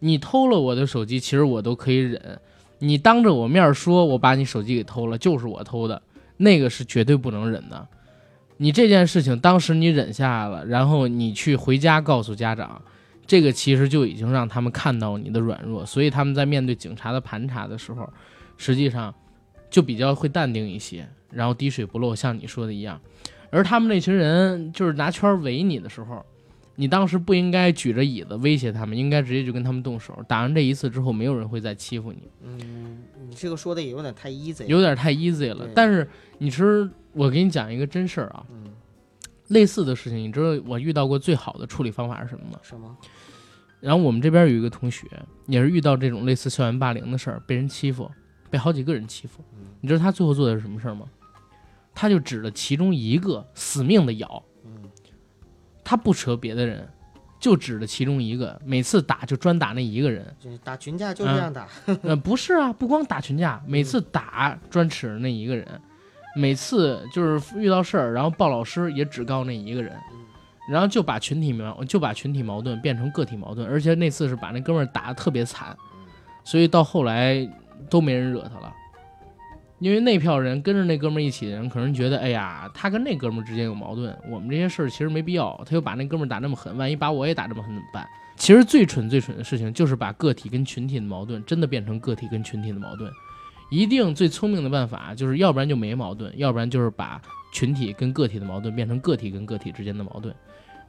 你偷了我的手机，其实我都可以忍。你当着我面说我把你手机给偷了，就是我偷的，那个是绝对不能忍的。你这件事情当时你忍下了，然后你去回家告诉家长，这个其实就已经让他们看到你的软弱，所以他们在面对警察的盘查的时候，实际上就比较会淡定一些，然后滴水不漏，像你说的一样。而他们那群人就是拿圈围你的时候，你当时不应该举着椅子威胁他们，应该直接就跟他们动手。打完这一次之后，没有人会再欺负你，嗯，你这个说的也有点太 easy，有点太 easy 了。但是你其实我给你讲一个真事儿啊，嗯，类似的事情，你知道我遇到过最好的处理方法是什么吗？什么？然后我们这边有一个同学，也是遇到这种类似校园霸凌的事儿，被人欺负，被好几个人欺负。嗯你知道他最后做的是什么事儿吗？他就指着其中一个死命的咬，嗯他不扯别的人，就指着其中一个，每次打就专打那一个人。就是打群架就这样打，呃，不是啊，不光打群架，每次打专指着那一个人，每次就是遇到事儿，然后报老师也只告那一个人，然后就把群体矛就把群体矛盾变成个体矛盾，而且那次是把那哥们儿打得特别惨，所以到后来都没人惹他了。因为那票人跟着那哥们儿一起的人，可能觉得，哎呀，他跟那哥们儿之间有矛盾，我们这些事儿其实没必要。他又把那哥们儿打那么狠，万一把我也打这么狠怎么办？其实最蠢最蠢的事情就是把个体跟群体的矛盾真的变成个体跟群体的矛盾。一定最聪明的办法就是，要不然就没矛盾，要不然就是把群体跟个体的矛盾变成个体跟个体之间的矛盾。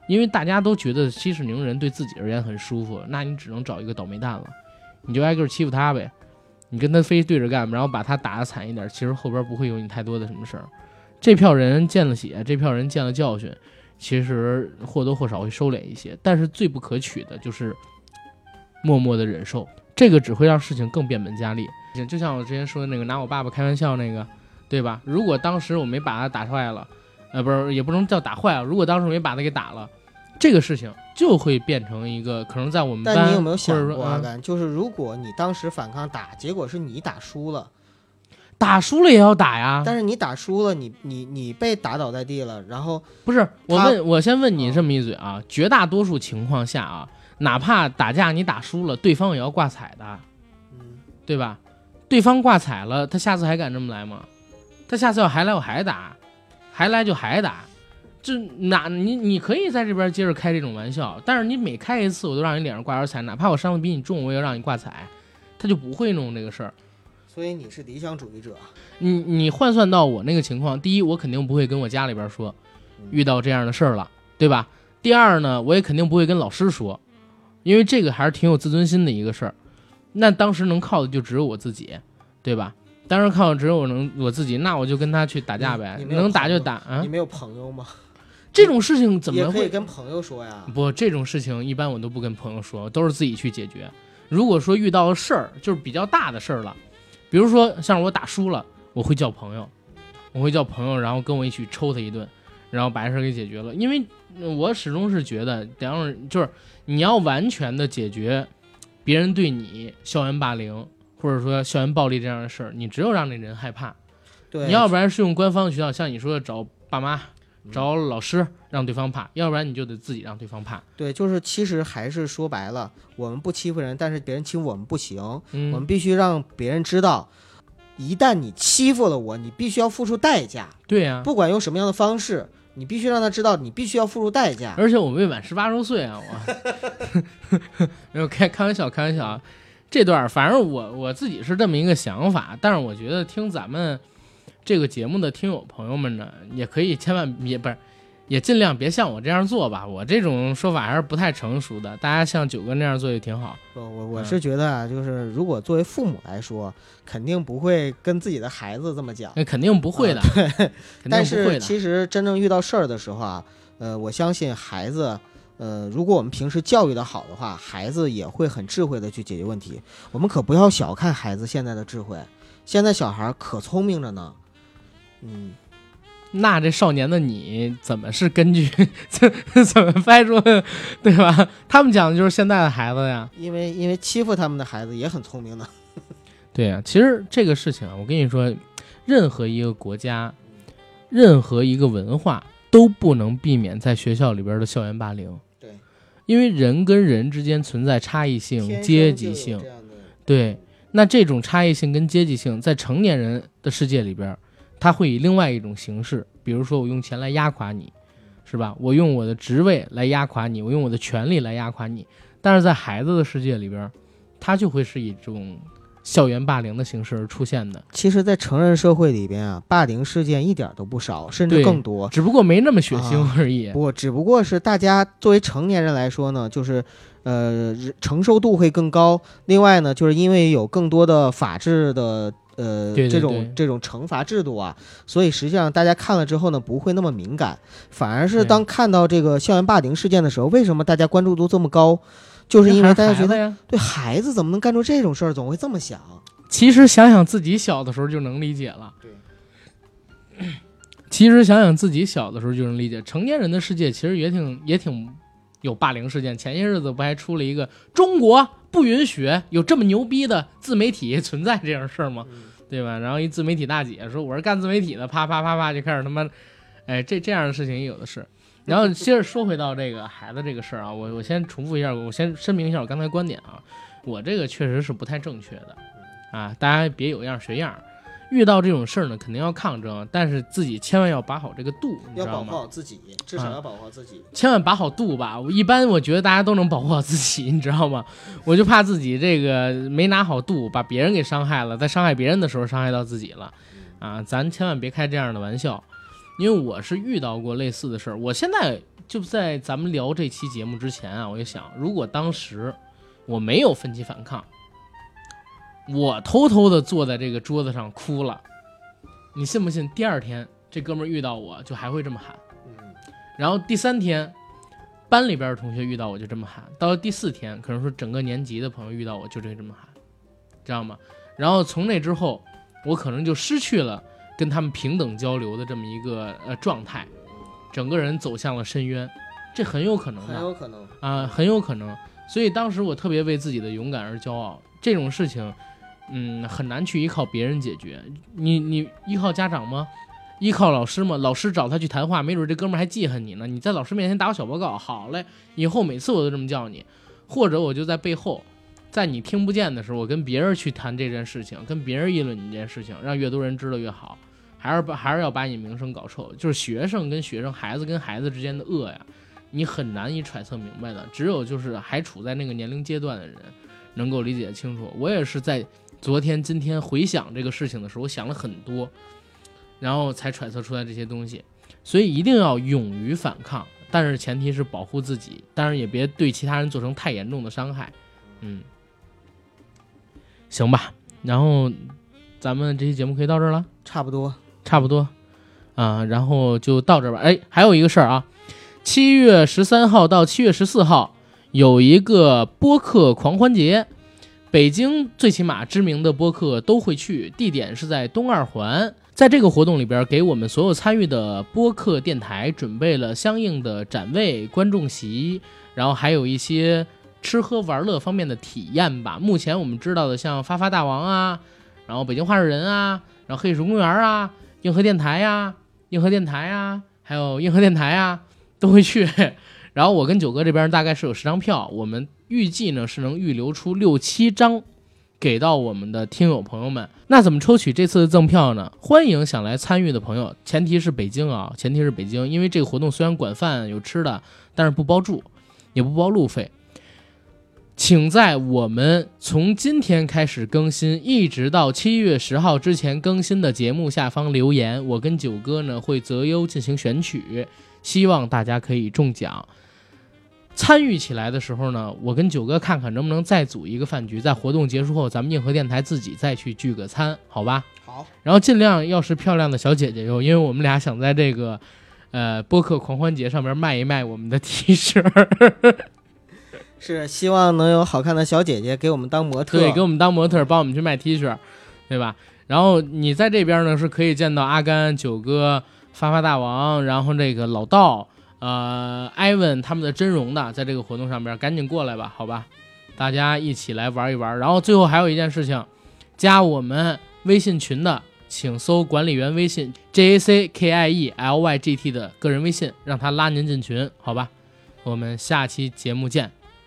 因为大家都觉得息事宁人对自己而言很舒服，那你只能找一个倒霉蛋了，你就挨个欺负他呗。你跟他非对着干，然后把他打得惨一点，其实后边不会有你太多的什么事儿。这票人见了血，这票人见了教训，其实或多或少会收敛一些。但是最不可取的就是默默的忍受，这个只会让事情更变本加厉。就像我之前说的那个拿我爸爸开玩笑那个，对吧？如果当时我没把他打坏了，呃，不是，也不能叫打坏了。如果当时没把他给打了，这个事情就会变成一个可能在我们班，但你有没有想过，者说嗯阿甘？就是如果你当时反抗打，结果是你打输了，打输了也要打呀？但是你打输了，你你你被打倒在地了，然后不是，我问，我先问你嗯这么一嘴啊，绝大多数情况下啊，哪怕打架你打输了，对方也要挂彩的，嗯，对吧？对方挂彩了，他下次还敢这么来吗？他下次要还来，我还打，还来就还打。这哪你你可以在这边接着开这种玩笑，但是你每开一次，我都让你脸上挂点彩，哪怕我伤的比你重，我也要让你挂彩，他就不会弄这个事儿。所以你是理想主义者，你你换算到我那个情况，第一，我肯定不会跟我家里边说嗯遇到这样的事儿了，对吧？第二呢，我也肯定不会跟老师说，因为这个还是挺有自尊心的一个事儿。那当时能靠的就只有我自己，对吧？当时靠的只有我能我自己，那我就跟他去打架呗你，你能打就打啊你。没有朋友吗？这种事情怎么会？跟朋友说呀。不，这种事情一般我都不跟朋友说，都是自己去解决。如果说遇到了事儿，就是比较大的事儿了，比如说像我打输了，我会叫朋友，我会叫朋友，然后跟我一起抽他一顿，然后把这事儿给解决了。因为呃我始终是觉得，得让人就是你要完全的解决别人对你校园霸凌或者说校园暴力这样的事儿，你只有让那人害怕。对，你要不然是用官方的渠道，像你说的找爸妈、嗯找老师让对方怕，要不然你就得自己让对方怕。对，就是其实还是说白了，我们不欺负人，但是别人欺负我们不行，嗯，我们必须让别人知道，一旦你欺负了我，你必须要付出代价，对呀、不管用什么样的方式，你必须让他知道，你必须要付出代价。而且我未满十八周岁啊，我 没有开开玩笑，开玩笑啊。这段反正我我自己是这么一个想法，但是我觉得听咱们这个节目的听友朋友们呢，也可以千万也不是，也尽量别像我这样做吧。我这种说法还是不太成熟的，大家像九哥那样做就挺好。我，我是觉得啊，就是如果作为父母来说，肯定不会跟自己的孩子这么讲。那肯定不会的，肯但是。其实真正遇到事儿的时候啊，呃，我相信孩子，呃，如果我们平时教育的好的话，孩子也会很智慧的去解决问题。我们可不要小看孩子现在的智慧，现在小孩儿可聪明着呢。嗯，那这少年的你怎么是根据怎怎么拍出，对吧？他们讲的就是现在的孩子呀。因为因为欺负他们的孩子也很聪明的。对呀、其实这个事情啊，我跟你说，任何一个国家，任何一个文化都不能避免在学校里边的校园霸凌。对，因为人跟人之间存在差异性、阶级性对，那这种差异性跟阶级性，在成年人的世界里边，它会以另外一种形式，比如说我用钱来压垮你，是吧？我用我的职位来压垮你，我用我的权利来压垮你。但是在孩子的世界里边，他就会是一种校园霸凌的形式而出现的，其实，在成人社会里边啊，霸凌事件一点都不少，甚至更多。只不过没那么血腥啊而已。不，只不过是大家作为成年人来说呢，就是呃承受度会更高。另外呢，就是因为有更多的法治的呃对对这种这种惩罚制度啊，所以实际上大家看了之后呢，不会那么敏感，反而是当看到这个校园霸凌事件的时候，为什么大家关注度这么高？就是因为大家觉得呀，对孩子怎么能干出这种事儿，总会这么想。其实想想自己小的时候就能理解了。对。其实想想自己小的时候就能理解，成年人的世界其实也挺也挺有霸凌事件。前些日子不还出了一个中国不允许有这么牛逼的自媒体存在这样事儿吗？对吧？然后一自媒体大姐说我是干自媒体的，啪啪啪啪就开始他妈，哎，这这样的事情也有的是。然后接着说回到这个孩子这个事儿啊，我我先重复一下，我先声明一下我刚才观点啊，我这个确实是不太正确的啊，大家别有样学样。遇到这种事儿呢，肯定要抗争，但是自己千万要把好这个度，你知道吗要保护？好自己，至少啊要保护好自己。千万把好度吧。我一般我觉得大家都能保护好自己，你知道吗？我就怕自己这个没拿好度，把别人给伤害了，在伤害别人的时候伤害到自己了，啊，咱千万别开这样的玩笑。因为我是遇到过类似的事儿，我现在就在咱们聊这期节目之前啊，我就想，如果当时我没有奋起反抗，我偷偷的坐在这个桌子上哭了，你信不信？第二天这哥们儿遇到我就还会这么喊。嗯，然后第三天，班里边的同学遇到我就这么喊，到了第四天，可能说整个年级的朋友遇到我就这这么喊，知道吗？然后从那之后，我可能就失去了跟他们平等交流的这么一个呃状态，整个人走向了深渊，这很有可能很的有可能。啊、很有可能。所以当时我特别为自己的勇敢而骄傲，这种事情，嗯，很难去依靠别人解决。你你依靠家长吗？依靠老师吗？老师找他去谈话，没准这哥们还记恨你呢。你在老师面前打我小报告，好嘞，以后每次我都这么叫你，或者我就在背后，在你听不见的时候，我跟别人去谈这件事情，跟别人议论你这件事情，让越多人知道越好。还是把还是要把你名声搞臭，就是学生跟学生、孩子跟孩子之间的恶呀，你很难以揣测明白的。只有就是还处在那个年龄阶段的人，能够理解清楚。我也是在昨天、今天回想这个事情的时候，我想了很多，然后才揣测出来这些东西。所以一定要勇于反抗，但是前提是保护自己，当然也别对其他人造成太严重的伤害。嗯，行吧。然后咱们这期节目可以到这儿了。差不多。差不多啊，然后就到这儿吧。哎，还有一个事儿啊，七月十三号到七月十四号有一个播客狂欢节，北京最起码知名的播客都会去，地点是在东二环。在这个活动里边，给我们所有参与的播客电台准备了相应的展位、观众席，然后还有一些吃喝玩乐方面的体验吧。目前我们知道的，像发发大王啊，然后北京话事人啊，然后黑石公园啊。硬核电台呀，硬核电台呀，还有硬核电台啊，都会去。然后我跟九哥这边大概是有十张票，我们预计呢是能预留出六七张给到我们的听友朋友们。那怎么抽取这次的赠票呢？欢迎想来参与的朋友，前提是北京啊，前提是北京，因为这个活动虽然管饭有吃的，但是不包住，也不包路费。请在我们从今天开始更新，一直到七月十号之前更新的节目下方留言，我跟九哥呢会择优进行选取，希望大家可以中奖。参与起来的时候呢，我跟九哥看看能不能再组一个饭局，在活动结束后，咱们硬核电台自己再去聚个餐，好吧？好，然后尽量要是漂亮的小姐姐哟，因为我们俩想在这个呃播客狂欢节上面卖一卖我们的 T 恤。是希望能有好看的小姐姐给我们当模特。对，给我们当模特，帮我们去卖 T 恤，对吧？然后你在这边呢是可以见到阿甘、九哥、发发大王，然后这个老道、呃艾文他们的真容的，在这个活动上边，赶紧过来吧，好吧？大家一起来玩一玩。然后最后还有一件事情，加我们微信群的，请搜管理员微信 J A C K I E L Y G T 的个人微信，让他拉您进群，好吧？我们下期节目见。